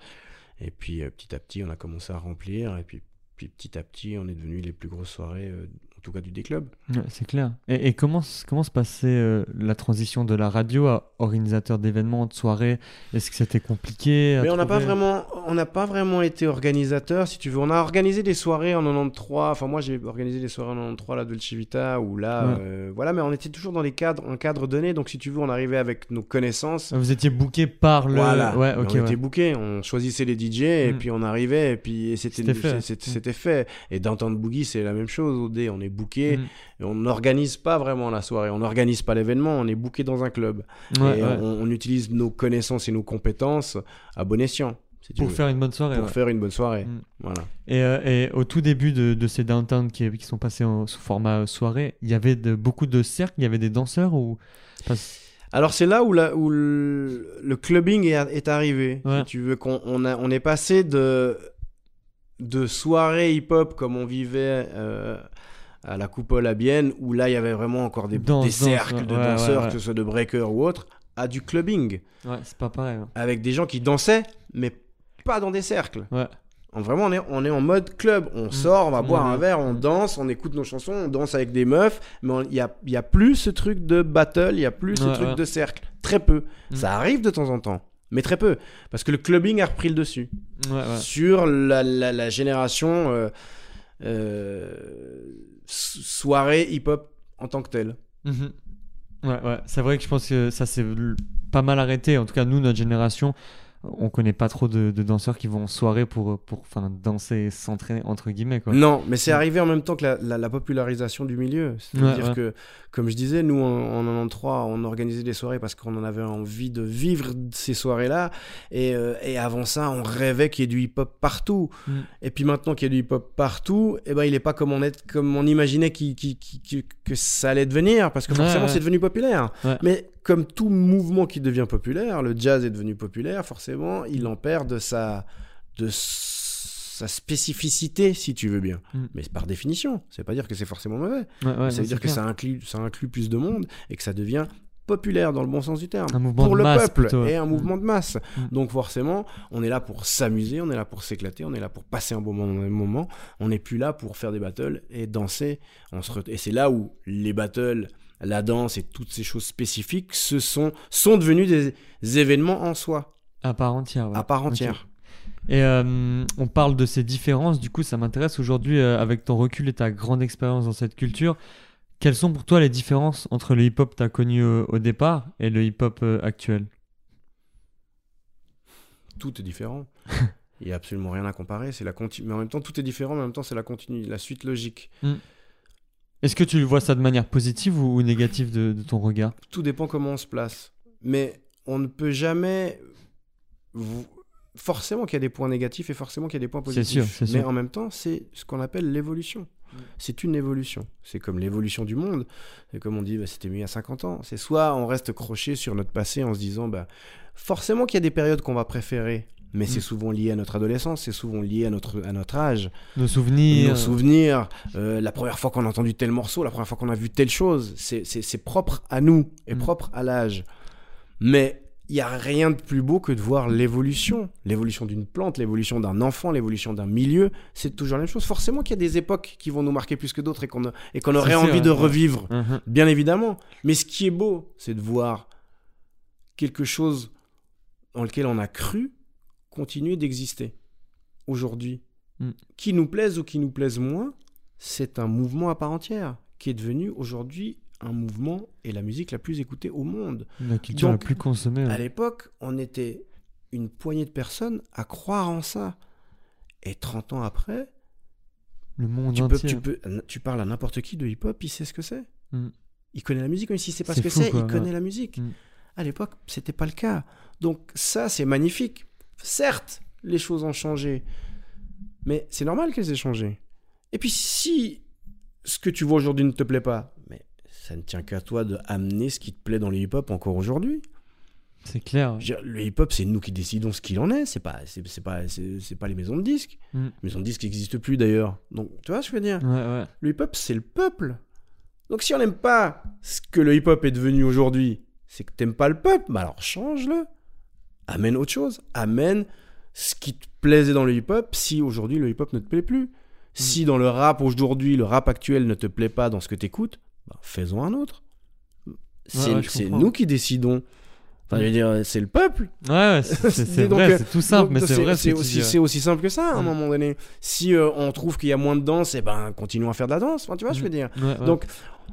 Et puis euh, petit à petit, on a commencé à remplir. Et puis puis petit à petit, on est devenu les plus grosses soirées, euh, tout cas du D-Club. Ouais, c'est clair. Et, et comment, comment se passait euh, la transition de la radio à organisateur d'événements, de soirées? Est-ce que c'était compliqué à Mais on n'a pas vraiment, on n'a pas vraiment été organisateur, si tu veux. On a organisé des soirées en 93. Enfin, moi, j'ai organisé des soirées en 93 à la Dolce Vita, où là, Ouais. euh, voilà. Mais on était toujours dans les cadres, un cadre donné. Donc, si tu veux, on arrivait avec nos connaissances. Vous étiez booké par le. Voilà. Ouais, on ouais. était bookés, on choisissait les DJ et Mm. puis on arrivait et puis c'était C'était fait. c'était- Mm. fait. Et Downtown Boogie, c'est la même chose. Au D, on est booké Mm. et on n'organise pas vraiment la soirée. On n'organise pas l'événement, on est booké dans un club. Ouais, et ouais. On, on utilise nos connaissances et nos compétences à bon escient. si Pour veux. faire une bonne soirée. pour ouais. faire une bonne soirée. Mm. Voilà. Et, euh, et au tout début de, de ces downtown qui, qui sont passés en, sous format euh, soirée, il y avait de, beaucoup de cercles, il y avait des danseurs ou. Alors c'est là où, la- où le, le clubbing est, est arrivé. Ouais. Si tu veux qu'on on est passé de de soirées hip-hop comme on vivait euh, à la coupole à Bienne, où là il y avait vraiment encore des, Danse, des danse, cercles ouais, de ouais, danseurs, ouais, que ce soit de breakers ou autre, à du clubbing, Ouais, c'est pas pareil. hein. avec des gens qui dansaient, mais pas dans des cercles. Ouais. En- Vraiment, on est, on est en mode club. On sort, on va Mm. boire un verre, on danse, on écoute nos chansons, on danse avec des meufs, mais il n'y a, y a plus ce truc de battle, il n'y a plus ce truc de cercle. Très peu. Ça arrive de temps en temps, mais très peu. Parce que le clubbing a repris le dessus Ouais, ouais. sur la, la- la génération euh, soirée hip-hop en tant que telle. Mhm. Ouais, ouais. C'est vrai que je pense que ça s'est pas mal arrêté. En tout cas, nous, notre génération, on connaît pas trop de, de danseurs qui vont en soirée pour, pour enfin, danser et s'entraîner, entre guillemets. Quoi. Non, mais c'est arrivé en même temps que la, la- la popularisation du milieu. C'est-à-dire Ouais, ouais. que, comme je disais, nous, en, en 93, on organisait des soirées parce qu'on en avait envie de vivre ces soirées-là. Et, euh, et avant ça, on rêvait qu'il y ait du hip-hop partout. Mm. Et puis maintenant qu'il y a du hip-hop partout, eh ben, il n'est pas comme on, est, comme on imaginait que ça allait devenir, parce que forcément, ouais. c'est devenu populaire. Mais comme tout mouvement qui devient populaire, le jazz est devenu populaire, forcément, il en perd de sa, de sa spécificité, si tu veux bien. Mm. Mais par définition, ça veut pas dire que c'est forcément mauvais. Ouais, ouais, ça veut c'est dire que ça inclut, ça inclut plus de monde et que ça devient populaire dans le bon sens du terme. Un mouvement pour de le masse, peuple plutôt. et un mouvement de masse. Mm. Donc forcément, on est là pour s'amuser, on est là pour s'éclater, on est là pour passer un bon moment. moment. On n'est plus là pour faire des battles et danser. On se Et c'est là où les battles, la danse et toutes ces choses spécifiques ce sont, sont devenus des événements en soi, À part entière. ouais. à part entière. Et euh, on parle de ces différences, du coup ça m'intéresse aujourd'hui euh, avec ton recul et ta grande expérience dans cette culture. Quelles sont pour toi les différences entre le hip-hop que tu as connu euh, au départ et le hip-hop euh, actuel? Tout est différent. Il n'y a absolument rien à comparer. C'est la conti- Mais en même temps, tout est différent, mais en même temps, c'est la, continue, la suite logique. Est-ce que tu vois ça de manière positive ou, ou négative de, de ton regard? Tout dépend comment on se place. Mais on ne peut jamais. vous- Forcément qu'il y a des points négatifs et forcément qu'il y a des points C'est positifs. sûr, c'est Mais sûr. en même temps, c'est ce qu'on appelle l'évolution. C'est une évolution. C'est comme l'évolution du monde. C'est comme on dit, bah, c'était mieux il y a 50 ans. C'est soit on reste croché sur notre passé en se disant, bah, forcément qu'il y a des périodes qu'on va préférer. Mais c'est Mm. souvent lié à notre adolescence, c'est souvent lié à notre, à notre âge Nos souvenirs nos souvenirs, euh, la première fois qu'on a entendu tel morceau, la première fois qu'on a vu telle chose, c'est- propre à nous et Mm. propre à l'âge. Mais il n'y a rien de plus beau que de voir l'évolution. L'évolution d'une plante, l'évolution d'un enfant, l'évolution d'un milieu, c'est toujours la même chose. Forcément qu'il y a des époques qui vont nous marquer plus que d'autres et qu'on qu'on aurait envie de revivre, Mhm. bien évidemment. Mais ce qui est beau, c'est de voir quelque chose dans lequel on a cru continuer d'exister aujourd'hui. Mm. Qui nous plaise ou qui nous plaise moins, c'est un mouvement à part entière qui est devenu aujourd'hui un mouvement et la musique la plus écoutée au monde. La culture Donc, la plus consommée. À l'époque, on était une poignée de personnes à croire en ça. Et 30 ans après, Le monde tu, peux, entier. tu, peux, tu parles à n'importe qui de hip-hop, il sait ce que c'est. Mm. Il connaît la musique, même s'il sait pas ce que c'est, il ouais. connaît la musique. Mm. À l'époque, c'était pas le cas. Donc ça, c'est magnifique. Certes, les choses ont changé, mais c'est normal qu'elles aient changé. Et puis si ce que tu vois aujourd'hui ne te plaît pas, mais ça ne tient qu'à toi de amener ce qui te plaît dans le hip-hop encore aujourd'hui. C'est clair. Dire, le hip-hop, c'est nous qui décidons ce qu'il en est. C'est pas, c'est, pas, c'est, c'est pas les maisons de disques. Mm. Les maisons de disques n'existent plus d'ailleurs. Donc, tu vois ce que je veux dire? Ouais, ouais. Le hip-hop, c'est le peuple. Donc, si on n'aime pas ce que le hip-hop est devenu aujourd'hui, c'est que t'aimes pas le peuple. Bah alors, change-le. Amène autre chose. Amène ce qui te plaisait dans le hip-hop. Si aujourd'hui le hip-hop ne te plaît plus, si dans le rap aujourd'hui, le rap actuel ne te plaît pas dans ce que t'écoutes, bah, fais-en un autre. C'est, ouais, nous qui décidons. Enfin, je veux dire, c'est le peuple. Ouais, c'est vrai, euh, c'est tout simple, Donc, mais c'est vrai. ce C'est aussi, simple que ça, à un Mm. moment donné. Si euh, on trouve qu'il y a moins de danse, eh ben, continuons à faire de la danse. Enfin, tu vois, je veux dire. Ouais, ouais. Donc,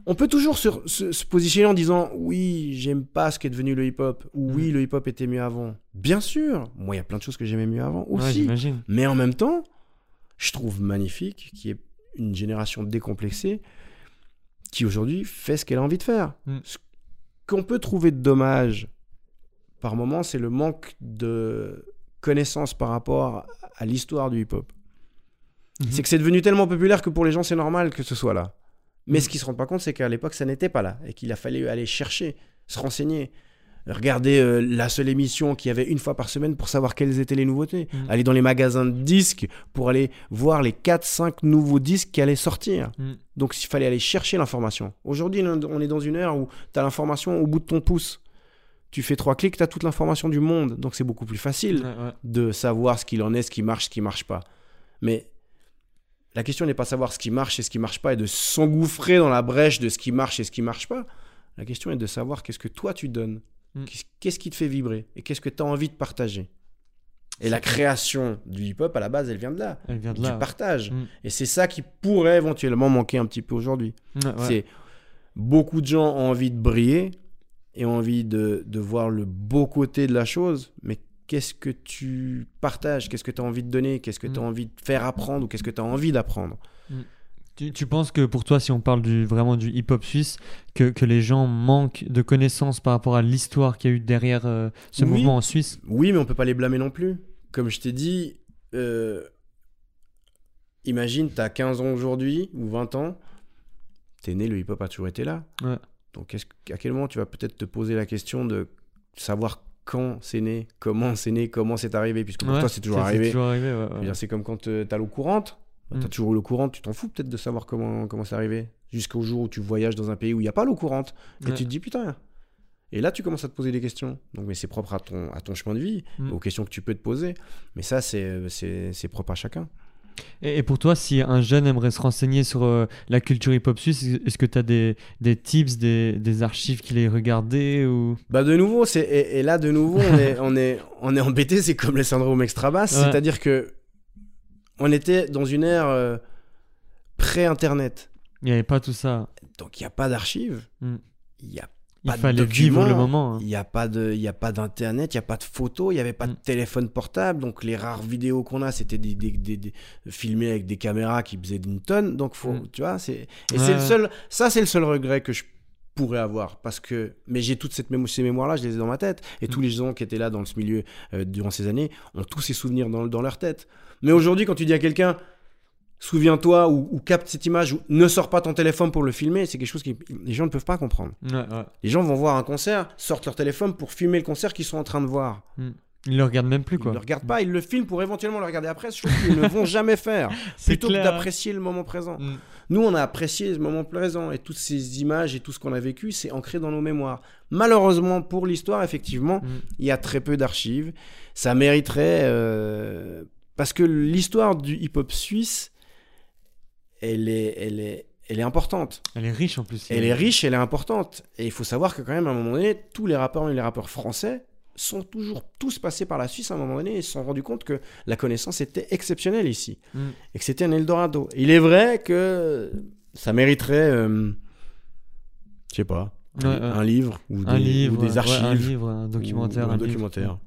on peut toujours se, se- se positionner en disant oui, j'aime pas ce qu'est devenu le hip-hop, ou oui, Mm. le hip-hop était mieux avant. Bien sûr, moi, il y a plein de choses que j'aimais mieux avant aussi. Mais en même temps, je trouve magnifique qu'il y ait une génération décomplexée qui aujourd'hui fait ce qu'elle a envie de faire. Mm. Ce qu'on peut trouver de dommage par moment, c'est le manque de connaissances par rapport à l'histoire du hip-hop. Mhm. C'est que c'est devenu tellement populaire que pour les gens, c'est normal que ce soit là. Mais Mm. ce qu'ils se rendent pas compte, c'est qu'à l'époque, ça n'était pas là et qu'il a fallu aller chercher, se renseigner. Regarder euh, la seule émission qu'il y avait une fois par semaine pour savoir quelles étaient les nouveautés. Mm. Aller dans les magasins de disques pour aller voir les 4-5 nouveaux disques qui allaient sortir. Donc il fallait aller chercher l'information. Aujourd'hui, on est dans une ère où tu as l'information au bout de ton pouce. Tu fais trois clics, tu as toute l'information du monde. Donc c'est beaucoup plus facile Ouais, ouais. de savoir ce qu'il en est, ce qui marche, ce qui marche pas. Mais la question n'est pas de savoir ce qui marche et ce qui marche pas et de s'engouffrer dans la brèche de ce qui marche et ce qui marche pas. La question est de savoir qu'est-ce que toi tu donnes, Mm. Qu'est-ce- qui te fait vibrer et qu'est-ce que tu as envie de partager? Et la création du hip-hop, à la base, elle vient de là, Elle vient de du là. partage. Mm. Et c'est ça qui pourrait éventuellement manquer un petit peu aujourd'hui. Ouais, ouais. C'est beaucoup de gens ont envie de briller et ont envie de, de voir le beau côté de la chose, mais qu'est-ce que tu partages? Qu'est-ce que tu as envie de donner? Qu'est-ce que tu as Mm. envie de faire apprendre ou qu'est-ce que tu as envie d'apprendre? Tu, tu penses que pour toi, si on parle du, vraiment du hip-hop suisse, que, que les gens manquent de connaissances par rapport à l'histoire qu'il y a eu derrière euh, ce Oui. mouvement en Suisse? Oui, mais on peut pas les blâmer non plus. Comme je t'ai dit, euh, imagine, tu as 15 ans aujourd'hui ou 20 ans, t'es né, le hip-hop a toujours été là. Ouais. Donc à quel moment tu vas peut-être te poser la question de savoir quand c'est né, comment c'est né, comment c'est arrivé, puisque pour Ouais, toi c'est toujours arrivé. C'est toujours arrivé, ouais, Je veux ouais. dire, C'est comme quand tu as l'eau courante. Bah, Mm. T'as toujours eu l'eau courante, tu t'en fous peut-être de savoir comment, comment c'est arrivé. Jusqu'au jour où tu voyages dans un pays où il n'y a pas l'eau courante. Et tu te dis putain. Et là, tu commences à te poser des questions. Donc, mais c'est propre à ton, à ton chemin de vie, Mm. aux questions que tu peux te poser. Mais ça, c'est c'est- c'est propre à chacun. Et, et pour toi, si un jeune aimerait se renseigner sur euh, la culture hip-hop suisse, est-ce que tu as des, des tips, des, des archives qu'il ait regardées ou... Bah de nouveau, c'est et, et là de nouveau, on est on est on est embêté. C'est comme le syndrome extra basse, Ouais. c'est-à-dire que on était dans une ère euh, pré-internet. Il n'y avait pas tout ça. Donc il n'y a pas d'archives. Mm. Il n'y a Il Pas de fallait vivre le moment. hein. Il n'y a pas de, il y a pas d'internet, il n'y a pas de photos, il n'y avait pas de Mm. téléphone portable. Donc les rares vidéos qu'on a, c'était des, des, des- des- filmées avec des caméras qui faisaient d'une tonne. Donc faut, Mm. tu vois, c'est et Ouais, c'est le seul, ça c'est le seul regret que je pourrais avoir parce que mais j'ai toutes cette mémo- ces mémoires là je les ai dans ma tête et Mm. tous les gens qui étaient là dans ce milieu euh, durant ces années ont tous ces souvenirs dans, dans leur tête mais aujourd'hui quand tu dis à quelqu'un souviens-toi ou, ou capte cette image ou ne sors pas ton téléphone pour le filmer c'est quelque chose que les gens ne peuvent pas comprendre Ouais, ouais. les gens vont voir un concert, sortent leur téléphone pour filmer le concert qu'ils sont en train de voir. Ils le regardent même plus, Ils quoi. ne le regardent pas, ils le filment pour éventuellement le regarder après, chose qu'ils ne vont jamais faire. C'est Plutôt que clair. d'apprécier le moment présent. Mm. Nous, on a apprécié ce moment présent et toutes ces images et tout ce qu'on a vécu, c'est ancré dans nos mémoires. Malheureusement, pour l'histoire, effectivement, Mm. il y a très peu d'archives. Ça mériterait. euh, Parce que l'histoire du hip-hop suisse, elle est, elle est, elle est importante. Elle est riche en plus. Elle est riche, elle est importante. Et il faut savoir que quand même, à un moment donné, tous les rappeurs, même les rappeurs français, sont toujours tous passés par la Suisse à un moment donné et se sont rendus compte que la connaissance était exceptionnelle ici. Mm. Et que c'était un Eldorado. Il est vrai que ça mériterait, euh, je sais pas, Ouais, un, un livre ou des, Un livre, ou des ouais, archives. un livre, un documentaire. ou un documentaire.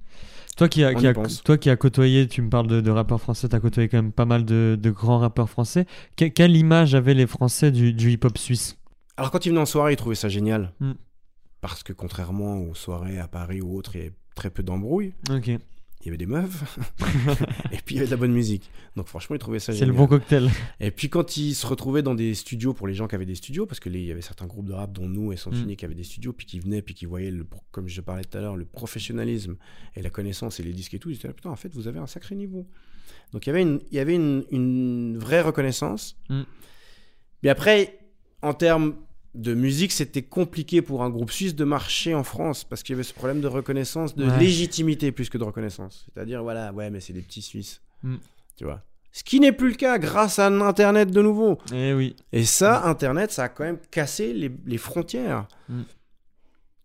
Toi qui, a, On qui y a- pense. toi qui as côtoyé, tu me parles de, de rappeurs français, tu as côtoyé quand même pas mal de, de grands rappeurs français. Que- quelle image avaient les Français du, du hip-hop suisse? Alors quand ils venaient en soirée, ils trouvaient ça génial. Mm. Parce que contrairement aux soirées à Paris ou autres, il y avait très peu d'embrouilles. Il y avait des meufs, et puis il y avait de la bonne musique. Donc franchement, il trouvait ça C'est le bon cocktail. Et puis quand il se retrouvait dans des studios, pour les gens qui avaient des studios, parce qu'il y avait certains groupes de rap, dont nous et Symphony, Mm. qui avaient des studios, puis qui venaient, puis qui voyaient, le, comme je parlais tout à l'heure, le professionnalisme et la connaissance et les disques et tout, ils étaient là, putain, en fait, vous avez un sacré niveau. Donc il y avait une, il y avait une, une vraie reconnaissance. Mm. Mais après, en termes de musique, c'était compliqué pour un groupe suisse de marcher en France parce qu'il y avait ce problème de reconnaissance, de Ouais. légitimité plus que de reconnaissance. C'est-à-dire, voilà, ouais, mais c'est des petits Suisses. Mm. Tu vois. Ce qui n'est plus le cas grâce à Internet de nouveau. Eh oui. Et ça, Internet, ça a quand même cassé les, les frontières. Mm.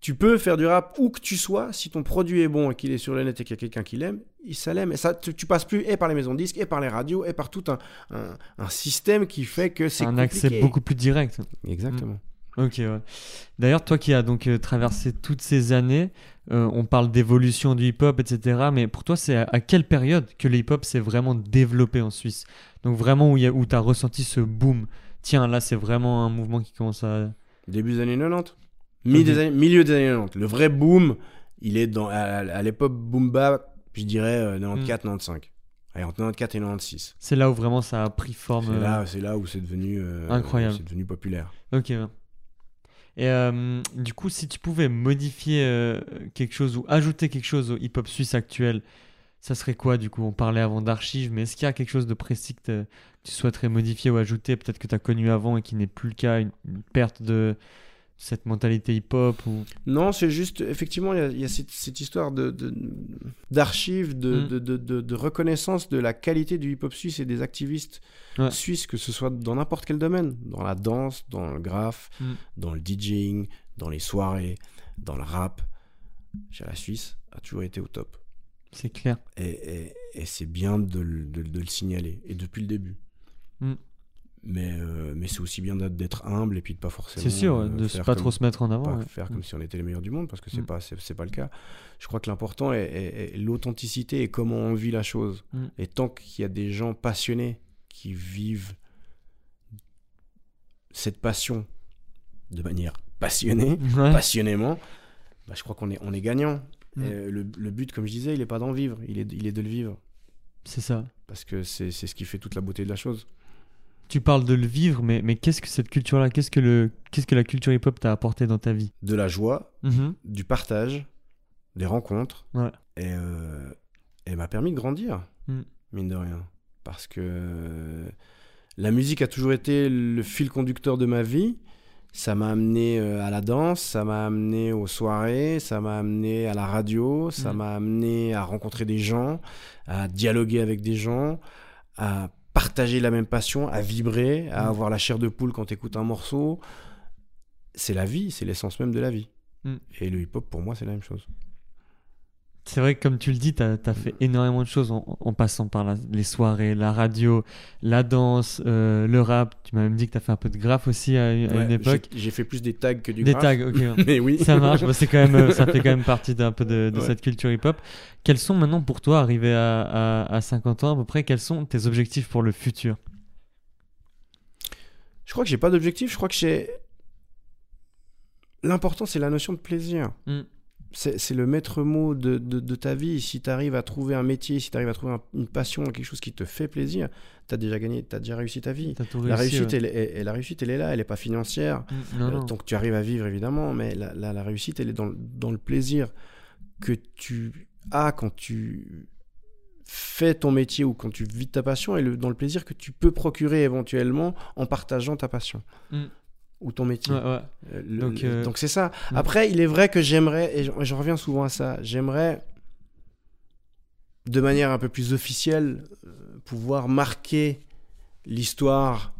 Tu peux faire du rap où que tu sois, si ton produit est bon et qu'il est sur le net et qu'il y a quelqu'un qui l'aime, il ça l'aime. Et ça, tu, tu passes plus et par les maisons de disques, et par les radios, et par tout un, un, un système qui fait que c'est un compliqué. accès beaucoup plus direct. Exactement. Ok, ouais. D'ailleurs, toi qui as donc euh, traversé toutes ces années, euh, on parle d'évolution du hip-hop, etc. Mais pour toi, c'est à, à quelle période que le hip-hop s'est vraiment développé en Suisse? Donc vraiment où, il y a- où tu as ressenti ce boom? Tiens, là, c'est vraiment un mouvement qui commence à... Début des années 90. Mi- Ok. des années- milieu des années 90. Le vrai boom, il est dans, à, à l'époque boom bap, je dirais euh, 94-95. Allez, entre 94 et 96. C'est là où vraiment ça a pris forme. C'est euh, là, là où c'est devenu, euh, Incroyable. c'est devenu populaire. Ok. ouais. Et euh, du coup, si tu pouvais modifier euh, quelque chose ou ajouter quelque chose au hip-hop suisse actuel, ça serait quoi du coup? On parlait avant d'archives, mais est-ce qu'il y a quelque chose de précis que, tu souhaiterais modifier ou ajouter, peut-être que tu as connu avant et qui n'est plus le cas, une perte de cette mentalité hip-hop ou... Non, c'est juste, effectivement, il y a, il y a cette, cette histoire de- d'archives, de, Mm. de, de, de- de reconnaissance de la qualité du hip-hop suisse et des activistes Ouais. suisses, que ce soit dans n'importe quel domaine, dans la danse, dans le graphe, Mm. dans le DJing, dans les soirées, dans le rap. Chez la Suisse a toujours été au top. C'est clair. Et, et- et c'est bien de, le- de- de le signaler, et depuis le début. Mm. Mais, euh, mais c'est aussi bien d'être- humble et puis de pas forcément. C'est sûr, euh, de faire pas comme- trop se mettre en avant. pas ouais. faire Mm. comme si on était les meilleurs du monde parce que c'est Mm. pas c'est, pas le cas. Je crois que l'important est, est- est l'authenticité et comment on vit la chose. Mm. Et tant qu'il y a des gens passionnés qui vivent cette passion de manière passionnée, Ouais. passionnément, bah, je crois qu'on est on est gagnant. Mm. Le, le but, comme je disais, il est pas d'en vivre, il est, il est de le vivre C'est ça. parce que c'est ce qui fait toute la beauté de la chose. Tu parles de le vivre, mais, mais qu'est-ce que cette culture-là, qu'est-ce que, le, qu'est-ce que la culture hip-hop t'a apporté dans ta vie? De la joie, Mhm. du partage, des rencontres. Ouais. Et euh, elle m'a permis de grandir, Mm. mine de rien. Parce que euh, la musique a toujours été le fil conducteur de ma vie. Ça m'a amené euh, à la danse, ça m'a amené aux soirées, ça m'a amené à la radio, ça Mm. m'a amené à rencontrer des gens, à dialoguer avec des gens, à partager la même passion, à vibrer, à Mm. avoir la chair de poule quand tu écoutes un morceau. C'est la vie, c'est l'essence même de la vie. Mm. Et le hip-hop, pour moi, c'est la même chose. C'est vrai que comme tu le dis, tu as, fait énormément de choses en, en passant par la- les soirées, la radio, la danse, euh, le rap. Tu m'as même dit que tu as fait un peu de graphe aussi à, à une époque. J'ai fait plus des tags que du Des graphe. tags, ok. Mais oui. ça marche, bah, quand même, euh, ça fait quand même partie d'un peu de, de Ouais. cette culture hip-hop. Quels sont maintenant pour toi, arrivé à, à, à 50 ans à peu près, quels sont tes objectifs pour le futur? Je crois que j'ai pas d'objectif. Je crois que j'ai. L'important, c'est la notion de plaisir. Mm. C'est le maître mot de, de- de ta vie. Si tu arrives à trouver un métier, si tu arrives à trouver un- une passion, quelque chose qui te fait plaisir, tu as déjà gagné, tu as déjà réussi ta vie. La réussi, réussite, ouais. elle, la réussite, elle est là, elle n'est pas financière. Mm, non, Euh, non. donc tu arrives à vivre évidemment, mais la, la- la réussite, elle est dans, le- dans le plaisir que tu as quand tu fais ton métier ou quand tu vis ta passion et le- dans le plaisir que tu peux procurer éventuellement en partageant ta passion Mm. Ou ton métier. Ouais, ouais. Euh, le- Donc, le- euh, donc c'est ça. Après, il est vrai que j'aimerais, et je, reviens souvent à ça, j'aimerais de manière un peu plus officielle euh, pouvoir marquer l'histoire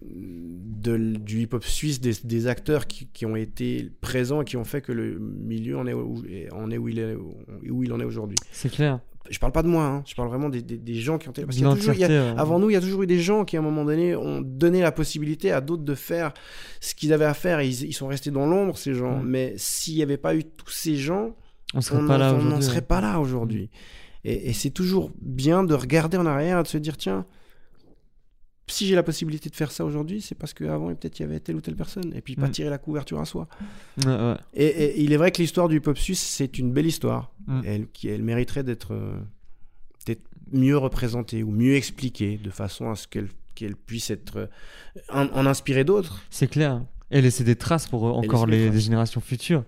du hip-hop suisse, des, des acteurs qui, qui ont été présents et qui ont fait que le milieu en est où, en est où il est où il en est aujourd'hui. C'est clair. Je parle pas de moi, hein, je parle vraiment des, des- des gens qui ont été parce qu'il y a toujours- il y a- L'entièreté, ouais. avant nous, il y a toujours eu des gens qui, à un moment donné, ont donné la possibilité à d'autres de faire ce qu'ils avaient à faire. Et ils, ils sont restés dans l'ombre, ces gens. Mais s'il n'y avait pas eu tous ces gens, on serait on pas là n'en- serait pas là aujourd'hui. Et, et c'est toujours bien de regarder en arrière et de se dire tiens, si j'ai la possibilité de faire ça aujourd'hui, c'est parce qu'avant, peut-être il y avait telle ou telle personne. Et puis pas Mm. tirer la couverture à soi. Ouais, ouais. Et, et il est vrai que l'histoire du hip-hop suisse, c'est une belle histoire. Mm. Elle, qui, elle mériterait d'être euh, d'être mieux représentée ou mieux expliquée de façon à ce qu'elle qu'elle puisse être euh, en, en inspirer d'autres. C'est clair. Et laisser des traces pour euh, encore les, générations futures.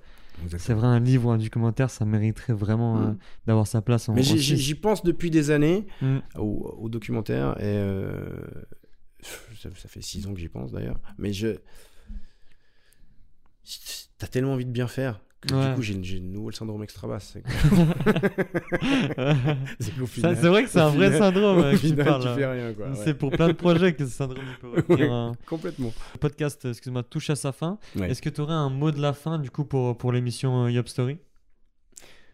C'est vrai, un livre ou un documentaire, ça mériterait vraiment Mm. euh, d'avoir sa place en Mais j'y- pense depuis des années Mm. au, au documentaire et euh, ça, ça fait six ans que j'y pense d'ailleurs. Mais je t'as tellement envie de bien faire que Ouais. du coup j'ai j'ai de nouveau le syndrome extra basse. C'est Ça, vrai que c'est un vrai syndrome euh, qui final, parle. tu hein. fais rien quoi. C'est ouais. pour plein de projets que ce syndrome peut revenir. hein. Complètement. Le podcast, euh, excuse-moi, touche à sa fin. Ouais. Est-ce que tu aurais un mot de la fin du coup pour, pour l'émission euh, Yop Story?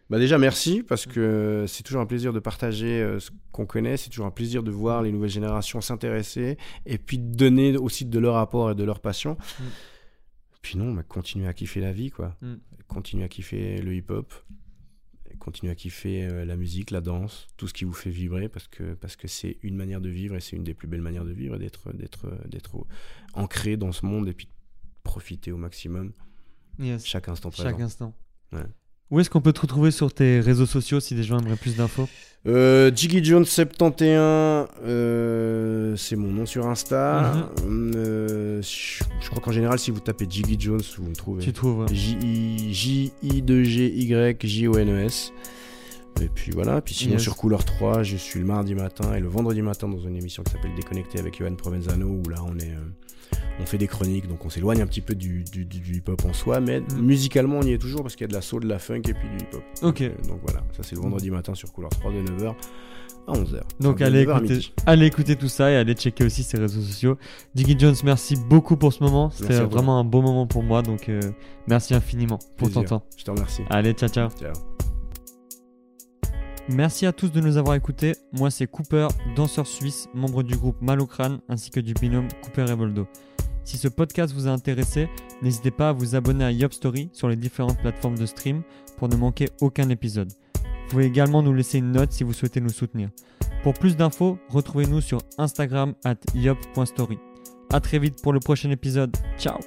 Bah déjà merci parce que c'est toujours un plaisir de partager euh, ce qu'on connaît, c'est toujours un plaisir de voir les nouvelles générations s'intéresser et puis de donner aussi de leur apport et de leur passion. Mm. Puis non, bah, continuer à kiffer la vie quoi. Mm. Continuer à kiffer le hip-hop, continuer à kiffer euh, la musique, la danse, tout ce qui vous fait vibrer parce que parce que c'est une manière de vivre et c'est une des plus belles manières de vivre et d'être d'être ancré dans ce monde et puis de profiter au maximum Yes. chaque instant présent. Chaque instant. Ouais. Où est-ce qu'on peut te retrouver sur tes réseaux sociaux si des gens aimeraient plus d'infos Euh, Jiggy Jones 71, euh, c'est mon nom sur Insta. Mhm. Euh, je, je crois qu'en général, si vous tapez Jiggy Jones, vous me trouvez. Tu trouves ouais. J-I-J-I-2-G-Y-J-O-N-E-S. Et puis voilà, puis sinon Yes. sur Couleur 3, je suis le mardi matin et le vendredi matin dans une émission qui s'appelle Déconnecté avec Johan Provenzano, où là on est, euh, on fait des chroniques, donc on s'éloigne un petit peu du, du- du- du hip-hop en soi, mais Mm. musicalement on y est toujours parce qu'il y a de la soul, de la funk et puis du hip-hop. Ok. Donc, euh, donc voilà, ça c'est le vendredi matin sur Couleur 3 de 9h à 11h. Donc allez 9h à écouter, midi. allez écouter tout ça et allez checker aussi ses réseaux sociaux. Diggy Jones, merci beaucoup pour ce moment. C'était vraiment un beau moment pour moi. Donc euh, merci infiniment pour ton temps. Je te remercie. Allez, ciao ciao. Ciao. Merci à tous de nous avoir écoutés. Moi, c'est Cooper, danseur suisse, membre du groupe Malocrane ainsi que du binôme Cooper et Voldo. Si ce podcast vous a intéressé, n'hésitez pas à vous abonner à Yop Story sur les différentes plateformes de stream pour ne manquer aucun épisode. Vous pouvez également nous laisser une note si vous souhaitez nous soutenir. Pour plus d'infos, retrouvez-nous sur Instagram at yop.story. A très vite pour le prochain épisode. Ciao